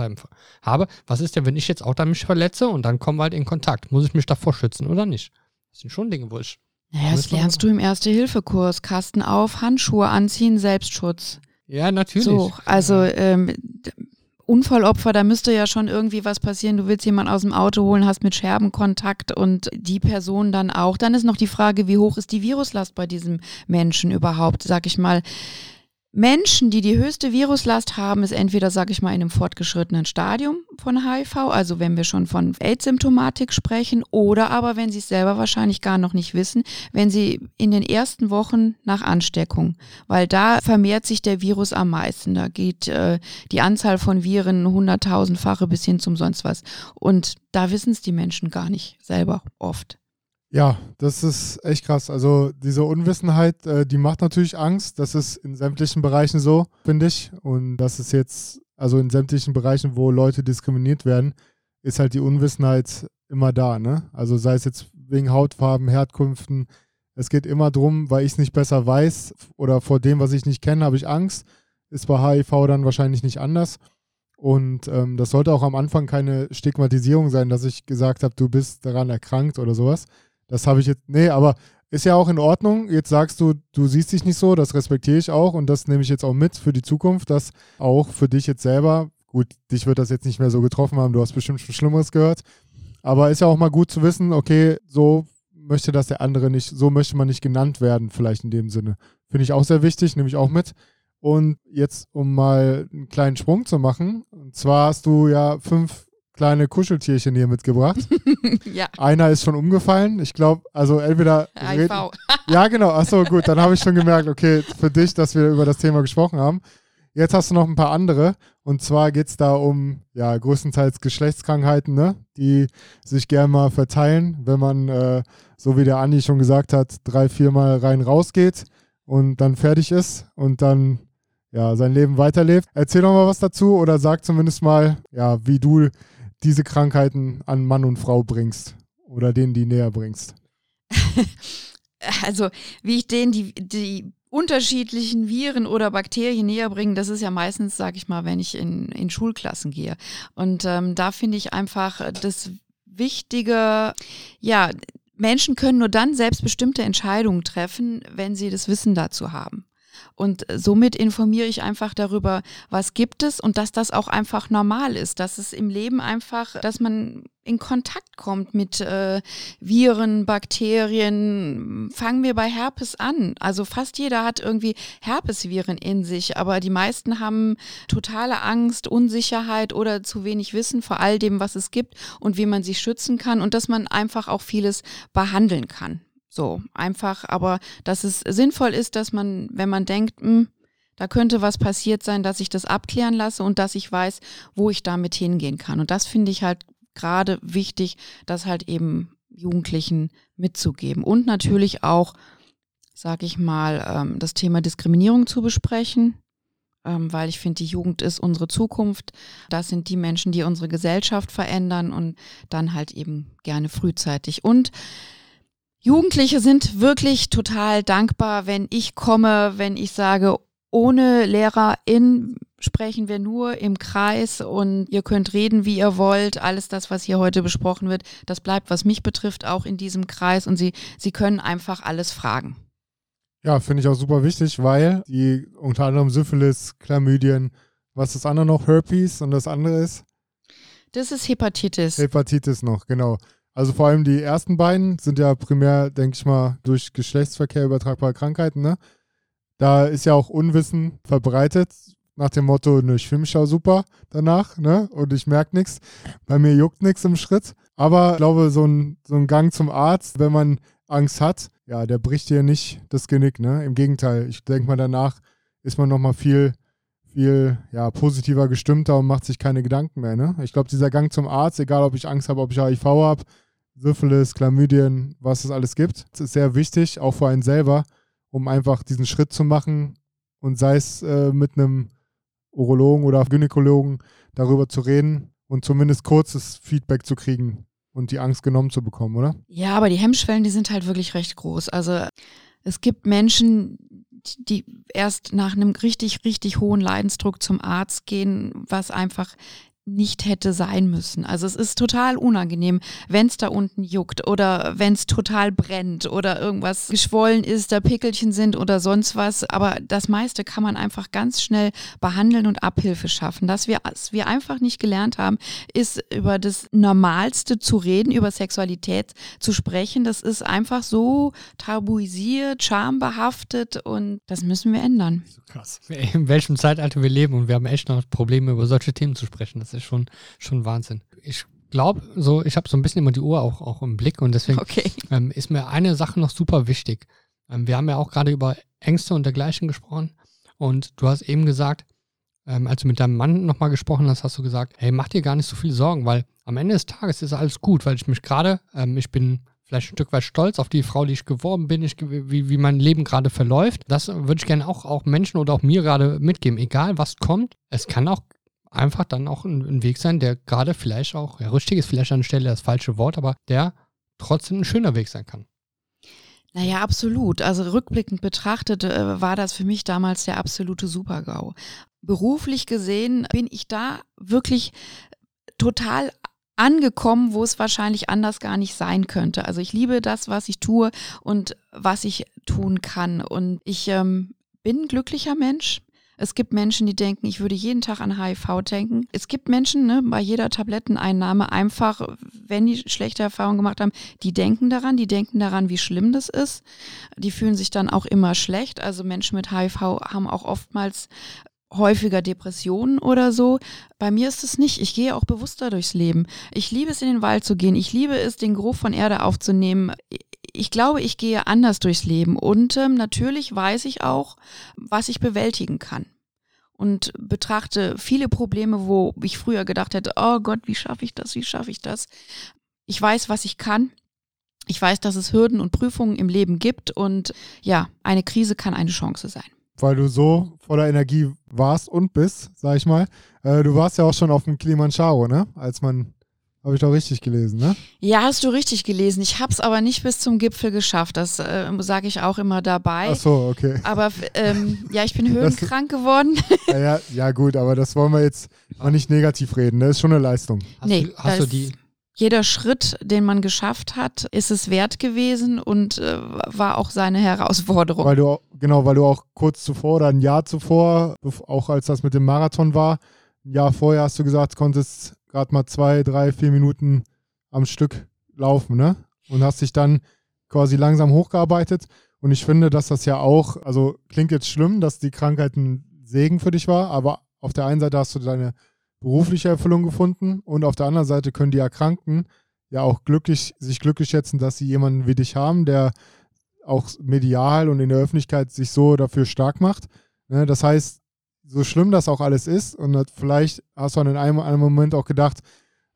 habe. Was ist denn, wenn ich jetzt auch da mich verletze und dann kommen wir halt in Kontakt? Muss ich mich davor schützen oder nicht? Das sind schon Dinge, wo ich. Naja, das lernst du im Erste-Hilfe-Kurs. Kasten auf, Handschuhe anziehen, Selbstschutz. Ja, natürlich. So, also ähm, Unfallopfer, da müsste ja schon irgendwie was passieren. Du willst jemanden aus dem Auto holen, hast mit Scherben Kontakt und die Person dann auch. Dann ist noch die Frage, wie hoch ist die Viruslast bei diesem Menschen überhaupt? Sag ich mal, Menschen, die die höchste Viruslast haben, ist entweder, sage ich mal, in einem fortgeschrittenen Stadium von HIV, also wenn wir schon von AIDS-Symptomatik sprechen, oder aber, wenn sie es selber wahrscheinlich gar noch nicht wissen, wenn sie in den ersten Wochen nach Ansteckung, weil da vermehrt sich der Virus am meisten. Da geht äh, die Anzahl von Viren hunderttausendfache bis hin zum sonst was. Und da wissen es die Menschen gar nicht selber oft. Ja, das ist echt krass. Also diese Unwissenheit, äh, die macht natürlich Angst. Das ist in sämtlichen Bereichen so, finde ich. Und das ist jetzt, also in sämtlichen Bereichen, wo Leute diskriminiert werden, ist halt die Unwissenheit immer da. Ne? Also sei es jetzt wegen Hautfarben, Herkünften. Es geht immer darum, weil ich es nicht besser weiß oder vor dem, was ich nicht kenne, habe ich Angst. Ist bei HIV dann wahrscheinlich nicht anders. Und ähm, das sollte auch am Anfang keine Stigmatisierung sein, dass ich gesagt habe, du bist daran erkrankt oder sowas das habe ich jetzt, nee, aber ist ja auch in Ordnung. Jetzt sagst du, du siehst dich nicht so, das respektiere ich auch und das nehme ich jetzt auch mit für die Zukunft, dass auch für dich jetzt selber, gut, dich wird das jetzt nicht mehr so getroffen haben, du hast bestimmt schon Schlimmeres gehört, aber ist ja auch mal gut zu wissen, okay, so möchte das der andere nicht, so möchte man nicht genannt werden, vielleicht in dem Sinne. Finde ich auch sehr wichtig, nehme ich auch mit. Und jetzt, um mal einen kleinen Sprung zu machen, und zwar hast du ja fünf kleine Kuscheltierchen hier mitgebracht. [laughs] ja. Einer ist schon umgefallen. Ich glaube, also entweder. IV. [laughs] ja, genau. Achso, gut. Dann habe ich schon gemerkt, okay, für dich, dass wir über das Thema gesprochen haben. Jetzt hast du noch ein paar andere. Und zwar geht es da um, ja, größtenteils Geschlechtskrankheiten, ne? die sich gerne mal verteilen, wenn man, äh, so wie der Andi schon gesagt hat, drei, viermal rein raus geht und dann fertig ist und dann ja, sein Leben weiterlebt. Erzähl doch mal was dazu oder sag zumindest mal, ja, wie du diese Krankheiten an Mann und Frau bringst oder denen die näher bringst? [laughs] also, wie ich denen die, die unterschiedlichen Viren oder Bakterien näher bringen, das ist ja meistens, sage ich mal, wenn ich in, in Schulklassen gehe. Und ähm, da finde ich einfach das wichtige, ja, Menschen können nur dann selbstbestimmte Entscheidungen treffen, wenn sie das Wissen dazu haben. Und somit informiere ich einfach darüber, was gibt es und dass das auch einfach normal ist, dass es im Leben einfach, dass man in Kontakt kommt mit äh, Viren, Bakterien. Fangen wir bei Herpes an. Also fast jeder hat irgendwie Herpesviren in sich, aber die meisten haben totale Angst, Unsicherheit oder zu wenig Wissen vor all dem, was es gibt und wie man sich schützen kann und dass man einfach auch vieles behandeln kann. So, einfach, aber dass es sinnvoll ist, dass man, wenn man denkt, mh, hm, da könnte was passiert sein, dass ich das abklären lasse und dass ich weiß, wo ich damit hingehen kann. Und das finde ich halt gerade wichtig, das halt eben Jugendlichen mitzugeben. Und natürlich auch, sage ich mal, ähm, das Thema Diskriminierung zu besprechen, ähm, weil ich finde, die Jugend ist unsere Zukunft. Das sind die Menschen, die unsere Gesellschaft verändern und dann halt eben gerne frühzeitig. Und Jugendliche sind wirklich total dankbar, wenn ich komme, wenn ich sage, ohne Lehrerin sprechen wir nur im Kreis und ihr könnt reden, wie ihr wollt. Alles das, was hier heute besprochen wird, das bleibt, was mich betrifft, auch in diesem Kreis und sie, sie können einfach alles fragen. Ja, finde ich auch super wichtig, weil die unter anderem Syphilis, Chlamydien, was ist das andere noch? Herpes und das andere ist? Das ist Hepatitis. Hepatitis noch, genau. Also vor allem die ersten beiden sind ja primär, denke ich mal, durch Geschlechtsverkehr übertragbare Krankheiten, ne? Da ist ja auch Unwissen verbreitet, nach dem Motto, ne, ich fühle mich ja super danach, ne? Und ich merke nichts. Bei mir juckt nichts im Schritt. Aber ich glaube, so ein, so ein Gang zum Arzt, wenn man Angst hat, ja, der bricht dir nicht das Genick, ne? Im Gegenteil, ich denke mal, danach ist man nochmal viel, viel ja, positiver gestimmter und macht sich keine Gedanken mehr, ne? Ich glaube, dieser Gang zum Arzt, egal ob ich Angst habe, ob ich HIV habe, Syphilis, Chlamydien, was es alles gibt. Das ist sehr wichtig, auch für einen selber, um einfach diesen Schritt zu machen und sei es äh, mit einem Urologen oder Gynäkologen darüber zu reden und zumindest kurzes Feedback zu kriegen und die Angst genommen zu bekommen, oder? Ja, aber die Hemmschwellen, die sind halt wirklich recht groß. Also es gibt Menschen, die erst nach einem richtig, richtig hohen Leidensdruck zum Arzt gehen, was einfach nicht hätte sein müssen. Also es ist total unangenehm, wenn es da unten juckt oder wenn es total brennt oder irgendwas geschwollen ist, da Pickelchen sind oder sonst was. Aber das meiste kann man einfach ganz schnell behandeln und Abhilfe schaffen. Dass wir, was wir einfach nicht gelernt haben, ist über das Normalste zu reden, über Sexualität zu sprechen. Das ist einfach so tabuisiert, schambehaftet und das müssen wir ändern. Krass. In welchem Zeitalter wir leben und wir haben echt noch Probleme, über solche Themen zu sprechen. Das ist schon, schon Wahnsinn. Ich glaube, so, ich habe so ein bisschen immer die Uhr auch, auch im Blick und deswegen okay. ähm, ist mir eine Sache noch super wichtig. Ähm, wir haben ja auch gerade über Ängste und dergleichen gesprochen und du hast eben gesagt, ähm, als du mit deinem Mann nochmal gesprochen hast, hast du gesagt, hey, mach dir gar nicht so viel Sorgen, weil am Ende des Tages ist alles gut, weil ich mich gerade, ähm, ich bin vielleicht ein Stück weit stolz auf die Frau, die ich geworden bin, ich, wie, wie mein Leben gerade verläuft. Das würde ich gerne auch, auch Menschen oder auch mir gerade mitgeben. Egal was kommt, es kann auch einfach dann auch ein, ein Weg sein, der gerade vielleicht auch, ja, richtig ist vielleicht an der Stelle das falsche Wort, aber der trotzdem ein schöner Weg sein kann. Naja, absolut. Also rückblickend betrachtet äh, war das für mich damals der absolute Supergau. Beruflich gesehen bin ich da wirklich total angekommen, wo es wahrscheinlich anders gar nicht sein könnte. Also ich liebe das, was ich tue und was ich tun kann. Und ich ähm, bin ein glücklicher Mensch. Es gibt Menschen, die denken, ich würde jeden Tag an HIV denken. Es gibt Menschen, ne, bei jeder Tabletteneinnahme einfach, wenn die schlechte Erfahrungen gemacht haben, die denken daran, die denken daran, wie schlimm das ist. Die fühlen sich dann auch immer schlecht. Also Menschen mit HIV haben auch oftmals häufiger Depressionen oder so. Bei mir ist es nicht. Ich gehe auch bewusster durchs Leben. Ich liebe es, in den Wald zu gehen. Ich liebe es, den Geruch von Erde aufzunehmen. Ich glaube, ich gehe anders durchs Leben. Und ähm, natürlich weiß ich auch, was ich bewältigen kann. Und betrachte viele Probleme, wo ich früher gedacht hätte, oh Gott, wie schaffe ich das, wie schaffe ich das? Ich weiß, was ich kann. Ich weiß, dass es Hürden und Prüfungen im Leben gibt. Und ja, eine Krise kann eine Chance sein weil du so voller Energie warst und bist, sag ich mal. Äh, du warst ja auch schon auf dem Kilimanjaro, ne? Als man, habe ich doch richtig gelesen, ne? Ja, hast du richtig gelesen. Ich habe es aber nicht bis zum Gipfel geschafft. Das äh, sage ich auch immer dabei. Ach so, okay. Aber ähm, ja, ich bin höhenkrank geworden. ja, ja, ja, gut, aber das wollen wir jetzt auch nicht negativ reden. Das ist schon eine Leistung. Hast, nee, du, hast du die jeder Schritt, den man geschafft hat, ist es wert gewesen und äh, war auch seine Herausforderung. Weil du, genau, weil du auch kurz zuvor oder ein Jahr zuvor, auch als das mit dem Marathon war, ein Jahr vorher hast du gesagt, konntest gerade mal zwei, drei, vier Minuten am Stück laufen, ne? Und hast dich dann quasi langsam hochgearbeitet. Und ich finde, dass das ja auch, also klingt jetzt schlimm, dass die Krankheit ein Segen für dich war, aber auf der einen Seite hast du deine berufliche Erfüllung gefunden und auf der anderen Seite können die Erkrankten ja auch glücklich, sich glücklich schätzen, dass sie jemanden wie dich haben, der auch medial und in der Öffentlichkeit sich so dafür stark macht. Ne? Das heißt, so schlimm das auch alles ist und vielleicht hast du in einem, einem Moment auch gedacht,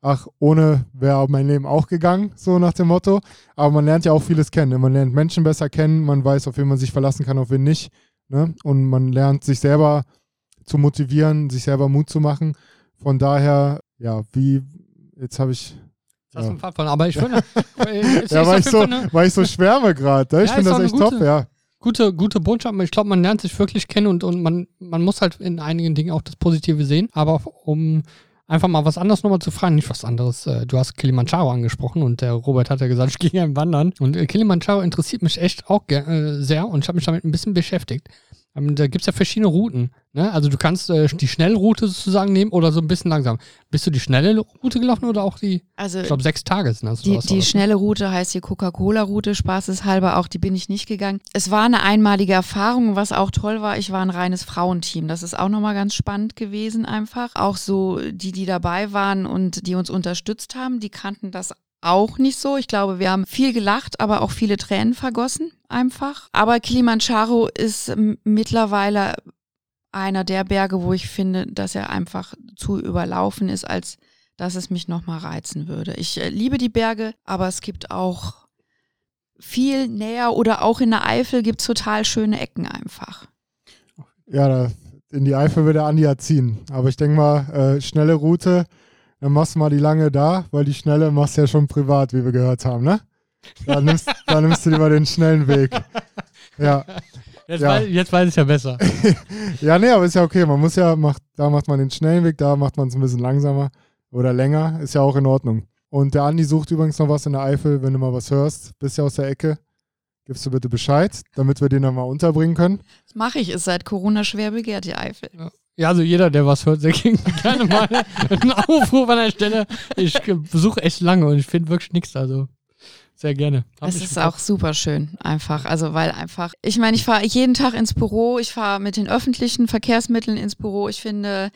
ach, ohne wäre mein Leben auch gegangen, so nach dem Motto. Aber man lernt ja auch vieles kennen. Ne? Man lernt Menschen besser kennen, man weiß, auf wen man sich verlassen kann, auf wen nicht. Ne? Und man lernt sich selber zu motivieren, sich selber Mut zu machen. Von daher, ja, wie, jetzt habe ich. Das ja. ein aber ich finde. [laughs] ja, weil ich, so, weil ich so schwärme gerade. Ne? Ich ja, finde das echt top, ja. Gute, gute Botschaft. Ich glaube, man lernt sich wirklich kennen und, und man, man muss halt in einigen Dingen auch das Positive sehen. Aber um einfach mal was anderes nochmal zu fragen, nicht was anderes. Äh, du hast Kilimanjaro angesprochen und der Robert hat ja gesagt, ich gehe gerne wandern. Und äh, Kilimanjaro interessiert mich echt auch äh, sehr und ich habe mich damit ein bisschen beschäftigt. Ähm, da gibt es ja verschiedene Routen. Ne? Also du kannst äh, die Schnellroute sozusagen nehmen oder so ein bisschen langsam. Bist du die schnelle Route gelaufen oder auch die, also ich glaube, sechs Tage sind das? Die, die schnelle Route heißt die Coca-Cola-Route, spaßeshalber auch, die bin ich nicht gegangen. Es war eine einmalige Erfahrung, was auch toll war, ich war ein reines Frauenteam. Das ist auch nochmal ganz spannend gewesen einfach. Auch so die, die dabei waren und die uns unterstützt haben, die kannten das auch nicht so. Ich glaube, wir haben viel gelacht, aber auch viele Tränen vergossen einfach. Aber Kilimanjaro ist mittlerweile einer der Berge, wo ich finde, dass er einfach zu überlaufen ist, als dass es mich nochmal reizen würde. Ich äh, liebe die Berge, aber es gibt auch viel näher oder auch in der Eifel gibt es total schöne Ecken einfach. Ja, in die Eifel würde Andi ja ziehen. Aber ich denke mal, äh, schnelle Route dann machst du mal die lange da, weil die schnelle machst du ja schon privat, wie wir gehört haben, ne? Da nimmst, da nimmst du lieber den schnellen Weg. Ja. Jetzt, ja. Weiß, jetzt weiß ich ja besser. [laughs] ja, nee, aber ist ja okay. Man muss ja, macht, da macht man den schnellen Weg, da macht man es ein bisschen langsamer oder länger. Ist ja auch in Ordnung. Und der Andi sucht übrigens noch was in der Eifel, wenn du mal was hörst. Bist ja aus der Ecke. Gibst du bitte Bescheid, damit wir den dann mal unterbringen können. Das mache ich, ist seit Corona schwer begehrt, die Eifel. Ja. Ja, also jeder, der was hört, der kriegt [laughs] gerne mal einen Aufruf an der Stelle. Ich besuche echt lange und ich finde wirklich nichts. Also sehr gerne. Hab es ist auch super schön, einfach. Also, weil einfach, ich meine, ich fahre jeden Tag ins Büro, ich fahre mit den öffentlichen Verkehrsmitteln ins Büro. Ich finde,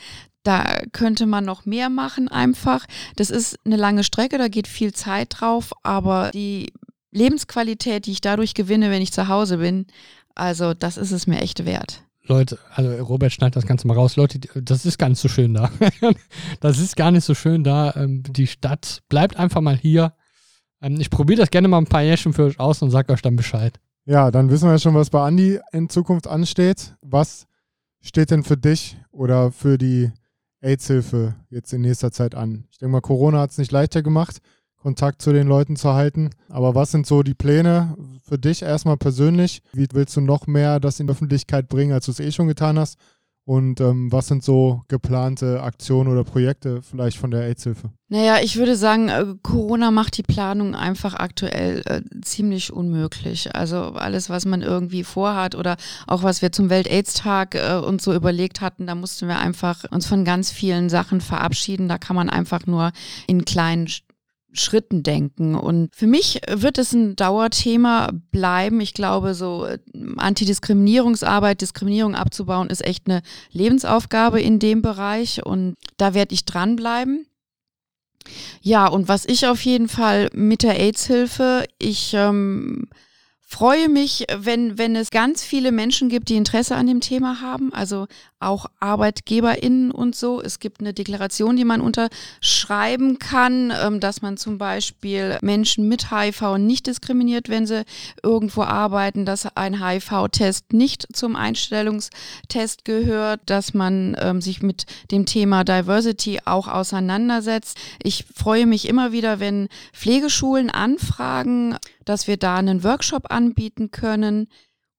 da könnte man noch mehr machen, einfach. Das ist eine lange Strecke, da geht viel Zeit drauf, aber die Lebensqualität, die ich dadurch gewinne, wenn ich zu Hause bin, also das ist es mir echt wert. Leute, also Robert schneidet das Ganze mal raus. Leute, das ist gar nicht so schön da. [laughs] das ist gar nicht so schön da. Ähm, die Stadt bleibt einfach mal hier. Ähm, ich probiere das gerne mal ein paar Jährchen für euch aus und sage euch dann Bescheid. Ja, dann wissen wir ja schon, was bei Andi in Zukunft ansteht. Was steht denn für dich oder für die AIDS-Hilfe jetzt in nächster Zeit an? Ich denke mal, Corona hat es nicht leichter gemacht. Kontakt zu den Leuten zu halten. Aber was sind so die Pläne für dich erstmal persönlich? Wie willst du noch mehr das in die Öffentlichkeit bringen, als du es eh schon getan hast? Und ähm, was sind so geplante Aktionen oder Projekte vielleicht von der AIDS-Hilfe? Naja, ich würde sagen, äh, Corona macht die Planung einfach aktuell äh, ziemlich unmöglich. Also alles, was man irgendwie vorhat oder auch was wir zum Welt-AIDS-Tag äh, uns so überlegt hatten, da mussten wir einfach uns von ganz vielen Sachen verabschieden. Da kann man einfach nur in kleinen Schritten denken. Und für mich wird es ein Dauerthema bleiben. Ich glaube, so äh, Antidiskriminierungsarbeit, Diskriminierung abzubauen, ist echt eine Lebensaufgabe in dem Bereich und da werde ich dranbleiben. Ja, und was ich auf jeden Fall mit der AIDS-Hilfe, ich ähm, freue mich, wenn, wenn es ganz viele Menschen gibt, die Interesse an dem Thema haben, also auch ArbeitgeberInnen und so. Es gibt eine Deklaration, die man unterschreiben kann, ähm, dass man zum Beispiel Menschen mit HIV nicht diskriminiert, wenn sie irgendwo arbeiten, dass ein HIV-Test nicht zum Einstellungstest gehört, dass man ähm, sich mit dem Thema Diversity auch auseinandersetzt. Ich freue mich immer wieder, wenn Pflegeschulen anfragen, dass wir da einen Workshop anbieten können.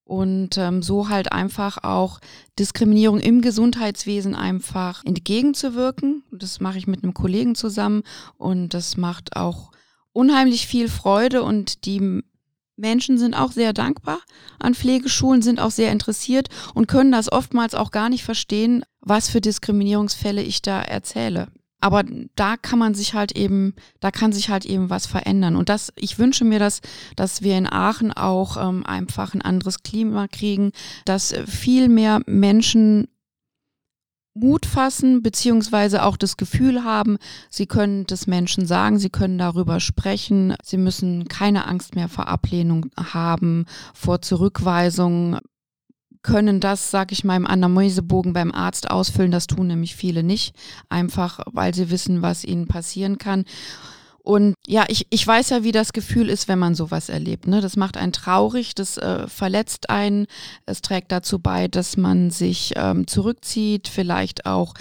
Und ähm, so halt einfach auch Diskriminierung im Gesundheitswesen einfach entgegenzuwirken. Das mache ich mit einem Kollegen zusammen und das macht auch unheimlich viel Freude und die Menschen sind auch sehr dankbar an Pflegeschulen, sind auch sehr interessiert und können das oftmals auch gar nicht verstehen, was für Diskriminierungsfälle ich da erzähle. Aber da kann man sich halt eben, da kann sich halt eben was verändern. Und das, ich wünsche mir, dass, dass wir in Aachen auch ähm, einfach ein anderes Klima kriegen, dass viel mehr Menschen Mut fassen, beziehungsweise auch das Gefühl haben, sie können das Menschen sagen, sie können darüber sprechen, sie müssen keine Angst mehr vor Ablehnung haben, vor Zurückweisung können das, sag ich mal, im Anamnesebogen beim Arzt ausfüllen. Das tun nämlich viele nicht, einfach weil sie wissen, was ihnen passieren kann. Und ja, ich, ich weiß ja, wie das Gefühl ist, wenn man sowas erlebt. Ne? Das macht einen traurig, das äh, verletzt einen. Es trägt dazu bei, dass man sich ähm, zurückzieht, vielleicht auch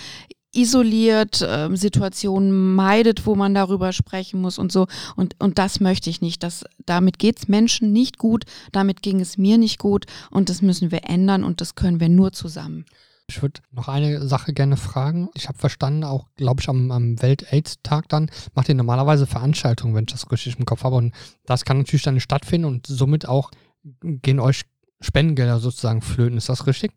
isoliert, äh, Situationen meidet, wo man darüber sprechen muss und so. Und, und das möchte ich nicht. Das, damit geht es Menschen nicht gut, damit ging es mir nicht gut und das müssen wir ändern und das können wir nur zusammen. Ich würde noch eine Sache gerne fragen. Ich habe verstanden, auch glaube ich am, am Welt-AIDS-Tag dann macht ihr normalerweise Veranstaltungen, wenn ich das richtig im Kopf habe. Und das kann natürlich dann stattfinden und somit auch gehen euch Spendengelder sozusagen flöten. Ist das richtig?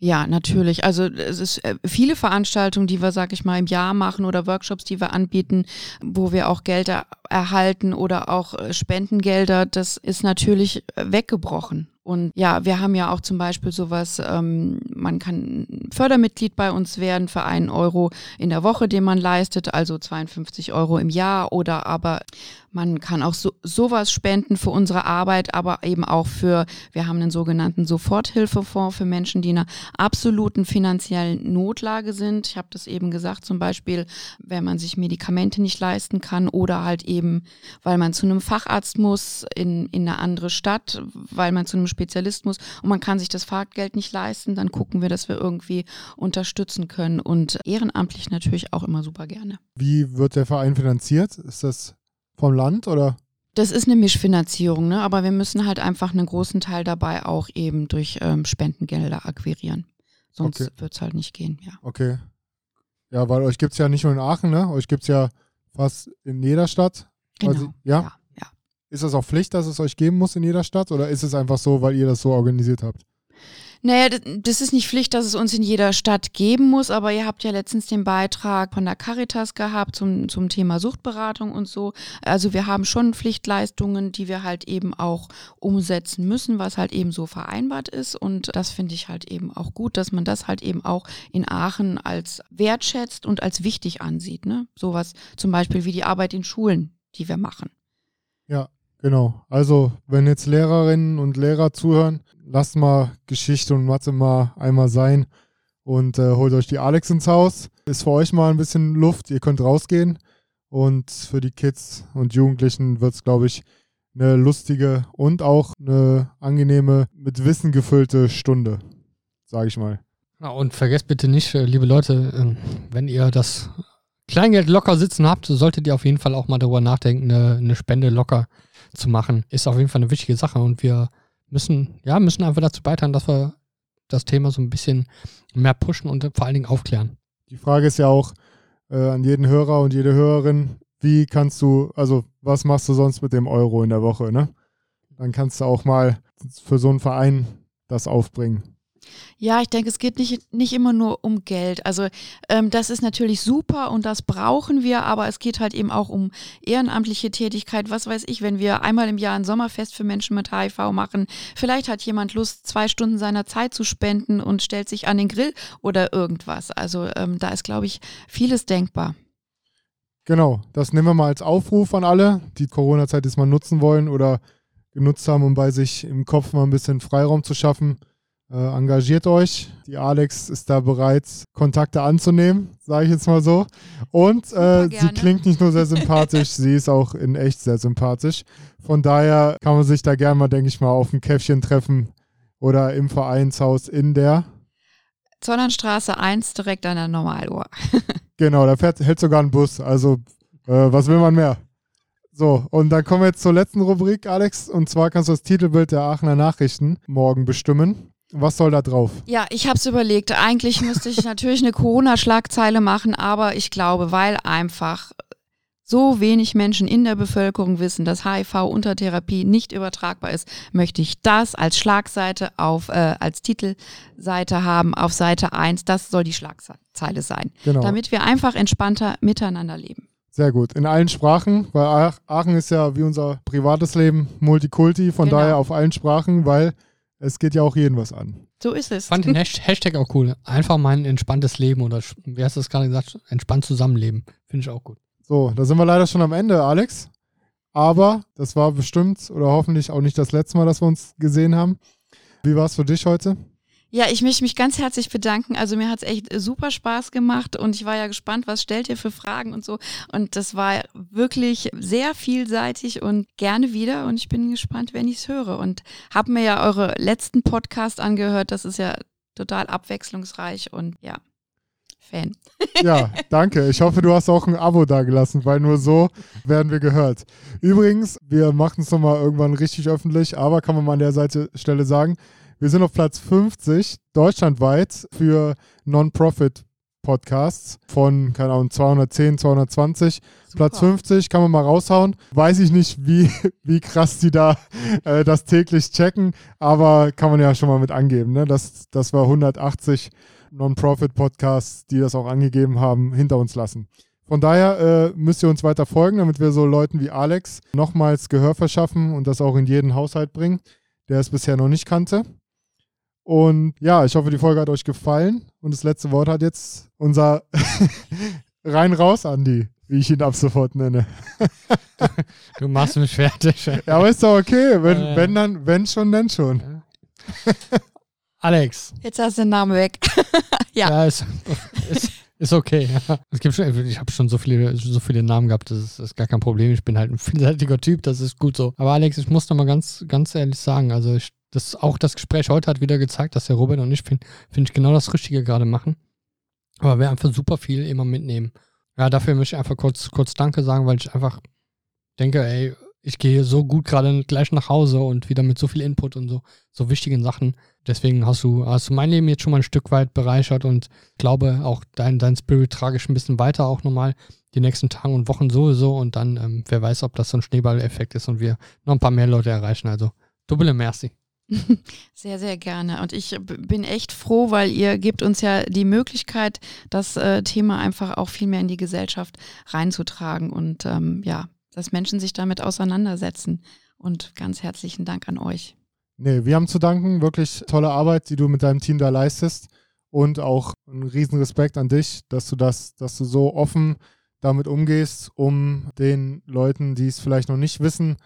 Ja, natürlich. Also es ist äh, viele Veranstaltungen, die wir, sag ich mal, im Jahr machen oder Workshops, die wir anbieten, wo wir auch Gelder erhalten oder auch äh, Spendengelder, das ist natürlich äh, weggebrochen. Und ja, wir haben ja auch zum Beispiel sowas, ähm, man kann Fördermitglied bei uns werden für einen Euro in der Woche, den man leistet, also 52 Euro im Jahr oder aber man kann auch so, sowas spenden für unsere Arbeit, aber eben auch für, wir haben einen sogenannten Soforthilfefonds für Menschen, die in einer absoluten finanziellen Notlage sind. Ich habe das eben gesagt, zum Beispiel, wenn man sich Medikamente nicht leisten kann oder halt eben, weil man zu einem Facharzt muss in, in eine andere Stadt, weil man zu einem Spezialist muss und man kann sich das Fahrgeld nicht leisten, dann gucken wir, dass wir irgendwie unterstützen können und ehrenamtlich natürlich auch immer super gerne. Wie wird der Verein finanziert? Ist das vom Land oder? Das ist eine Mischfinanzierung, ne? aber wir müssen halt einfach einen großen Teil dabei auch eben durch ähm, Spendengelder akquirieren. Sonst okay. wird es halt nicht gehen, ja. Okay. Ja, weil euch gibt es ja nicht nur in Aachen, ne? Euch gibt es ja fast in jeder Stadt. Genau. Also, ja? ja, ja. Ist das auch Pflicht, dass es euch geben muss in jeder Stadt oder ist es einfach so, weil ihr das so organisiert habt? Naja, das ist nicht Pflicht, dass es uns in jeder Stadt geben muss, aber ihr habt ja letztens den Beitrag von der Caritas gehabt zum, zum Thema Suchtberatung und so. Also wir haben schon Pflichtleistungen, die wir halt eben auch umsetzen müssen, was halt eben so vereinbart ist. Und das finde ich halt eben auch gut, dass man das halt eben auch in Aachen als wertschätzt und als wichtig ansieht. Ne? Sowas zum Beispiel wie die Arbeit in Schulen, die wir machen. Ja, Genau. Also, wenn jetzt Lehrerinnen und Lehrer zuhören, lasst mal Geschichte und Mathe mal einmal sein und äh, holt euch die Alex ins Haus. Ist für euch mal ein bisschen Luft, ihr könnt rausgehen. Und für die Kids und Jugendlichen wird es, glaube ich, eine lustige und auch eine angenehme, mit Wissen gefüllte Stunde, sage ich mal. und vergesst bitte nicht, äh, liebe Leute, ähm, wenn ihr das Kleingeld locker sitzen habt, solltet ihr auf jeden Fall auch mal darüber nachdenken, eine, eine Spende locker zu machen, ist auf jeden Fall eine wichtige Sache und wir müssen, ja, müssen einfach dazu beitragen, dass wir das Thema so ein bisschen mehr pushen und vor allen Dingen aufklären. Die Frage ist ja auch äh, an jeden Hörer und jede Hörerin, wie kannst du, also was machst du sonst mit dem Euro in der Woche, ne? Dann kannst du auch mal für so einen Verein das aufbringen. Ja, ich denke, es geht nicht, nicht immer nur um Geld. Also ähm, das ist natürlich super und das brauchen wir, aber es geht halt eben auch um ehrenamtliche Tätigkeit. Was weiß ich, wenn wir einmal im Jahr ein Sommerfest für Menschen mit HIV machen, vielleicht hat jemand Lust, zwei Stunden seiner Zeit zu spenden und stellt sich an den Grill oder irgendwas. Also ähm, da ist, glaube ich, vieles denkbar. Genau, das nehmen wir mal als Aufruf an alle, die Corona-Zeit jetzt mal nutzen wollen oder genutzt haben, um bei sich im Kopf mal ein bisschen Freiraum zu schaffen. Äh, engagiert euch. Die Alex ist da bereit, Kontakte anzunehmen, sage ich jetzt mal so. Und äh, sie klingt nicht nur sehr sympathisch, [laughs] sie ist auch in echt sehr sympathisch. Von daher kann man sich da gerne mal, denke ich mal, auf ein Käffchen treffen oder im Vereinshaus in der Zollernstraße 1 direkt an der Normaluhr. [laughs] genau, da fährt, hält sogar ein Bus. Also, äh, was will man mehr? So, und dann kommen wir jetzt zur letzten Rubrik, Alex. Und zwar kannst du das Titelbild der Aachener Nachrichten morgen bestimmen. Was soll da drauf? Ja, ich habe es überlegt. Eigentlich müsste ich [laughs] natürlich eine Corona-Schlagzeile machen, aber ich glaube, weil einfach so wenig Menschen in der Bevölkerung wissen, dass HIV unter Therapie nicht übertragbar ist, möchte ich das als Schlagseite auf, äh, als Titelseite haben auf Seite 1. Das soll die Schlagzeile sein. Genau. Damit wir einfach entspannter miteinander leben. Sehr gut. In allen Sprachen, weil Aachen ist ja wie unser privates Leben Multikulti, von Genau. daher auf allen Sprachen, weil es geht ja auch jeden was an. So ist es. fand den Hasht- Hashtag auch cool. Einfach mal ein entspanntes Leben oder wie hast du das gerade gesagt? Entspannt zusammenleben. Finde ich auch gut. So, da sind wir leider schon am Ende, Alex. Aber das war bestimmt oder hoffentlich auch nicht das letzte Mal, dass wir uns gesehen haben. Wie war es für dich heute? Ja, ich möchte mich ganz herzlich bedanken. Also mir hat es echt super Spaß gemacht und ich war ja gespannt, was stellt ihr für Fragen und so. Und das war wirklich sehr vielseitig und gerne wieder. Und ich bin gespannt, wenn ich es höre. Und habe mir ja eure letzten Podcast angehört. Das ist ja total abwechslungsreich und ja, Fan. Ja, danke. Ich hoffe, du hast auch ein Abo dagelassen, weil nur so werden wir gehört. Übrigens, wir machen es nochmal irgendwann richtig öffentlich, aber kann man mal an der Seite Stelle sagen, wir sind auf Platz 50 deutschlandweit für Non-Profit-Podcasts von, keine Ahnung, 210, 220. Platz 50 kann man mal raushauen. Weiß ich nicht, wie, [laughs] wie krass die da äh, das täglich checken, aber kann man ja schon mal mit angeben. Ne? Das, das war 180 Non-Profit-Podcasts, die das auch angegeben haben, hinter uns lassen. Von daher äh, müsst ihr uns weiter folgen, damit wir so Leuten wie Alex nochmals Gehör verschaffen und das auch in jeden Haushalt bringen, der es bisher noch nicht kannte. Und ja, ich hoffe, die Folge hat euch gefallen. Und das letzte Wort hat jetzt unser [laughs] rein raus, Andi, wie ich ihn ab sofort nenne. [laughs] Du machst mich fertig. [laughs] Ja, aber ist doch okay. Wenn, Äh. wenn dann, wenn schon, dann schon. Alex. Jetzt hast du den Namen weg. Ja. Ja, ist, ist, ist okay. Ja. Es gibt schon, ich habe schon so viele, so viele Namen gehabt, das ist, ist gar kein Problem. Ich bin halt ein vielseitiger Typ, das ist gut so. Aber Alex, ich muss noch mal ganz, ganz ehrlich sagen, also ich, das, auch das Gespräch heute hat wieder gezeigt, dass der Robert und ich finde find ich genau das Richtige gerade machen. Aber wir einfach super viel immer mitnehmen. Ja, dafür möchte ich einfach kurz, kurz Danke sagen, weil ich einfach denke, ey, ich gehe so gut gerade gleich nach Hause und wieder mit so viel Input und so, so wichtigen Sachen. Deswegen hast du, hast du mein Leben jetzt schon mal ein Stück weit bereichert und glaube auch dein, dein Spirit trage ich ein bisschen weiter auch nochmal die nächsten Tage und Wochen sowieso und dann, ähm, wer weiß, ob das so ein Schneeballeffekt ist und wir noch ein paar mehr Leute erreichen. Also, double merci. [laughs] Sehr, sehr gerne. Und ich bin echt froh, weil ihr gebt uns ja die Möglichkeit, das äh, Thema einfach auch viel mehr in die Gesellschaft reinzutragen und ähm, ja, dass Menschen sich damit auseinandersetzen. Und ganz herzlichen Dank an euch. Nee, wir haben zu danken. Wirklich tolle Arbeit, die du mit deinem Team da leistest. Und auch einen riesen Respekt an dich, dass du das, dass du so offen damit umgehst, um den Leuten, die es vielleicht noch nicht wissen,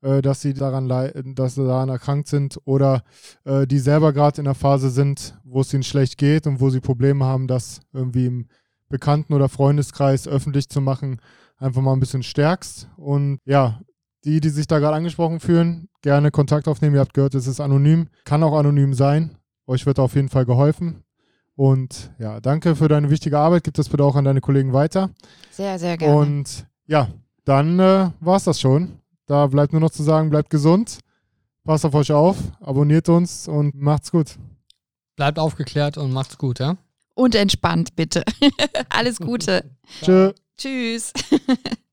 dass sie daran dass sie daran erkrankt sind oder äh, die selber gerade in der Phase sind, wo es ihnen schlecht geht und wo sie Probleme haben, das irgendwie im Bekannten- oder Freundeskreis öffentlich zu machen, einfach mal ein bisschen stärkst. Und ja, die, die sich da gerade angesprochen fühlen, gerne Kontakt aufnehmen. Ihr habt gehört, es ist anonym. Kann auch anonym sein. Euch wird auf jeden Fall geholfen. Und ja, danke für deine wichtige Arbeit. Gib das bitte auch an deine Kollegen weiter. Sehr, sehr gerne. Und ja, dann äh, war es das schon. Da bleibt nur noch zu sagen, bleibt gesund. Passt auf euch auf, abonniert uns und macht's gut. Bleibt aufgeklärt und macht's gut, ja? Und entspannt, bitte. [laughs] Alles Gute. Tschö. Tschüss. [laughs]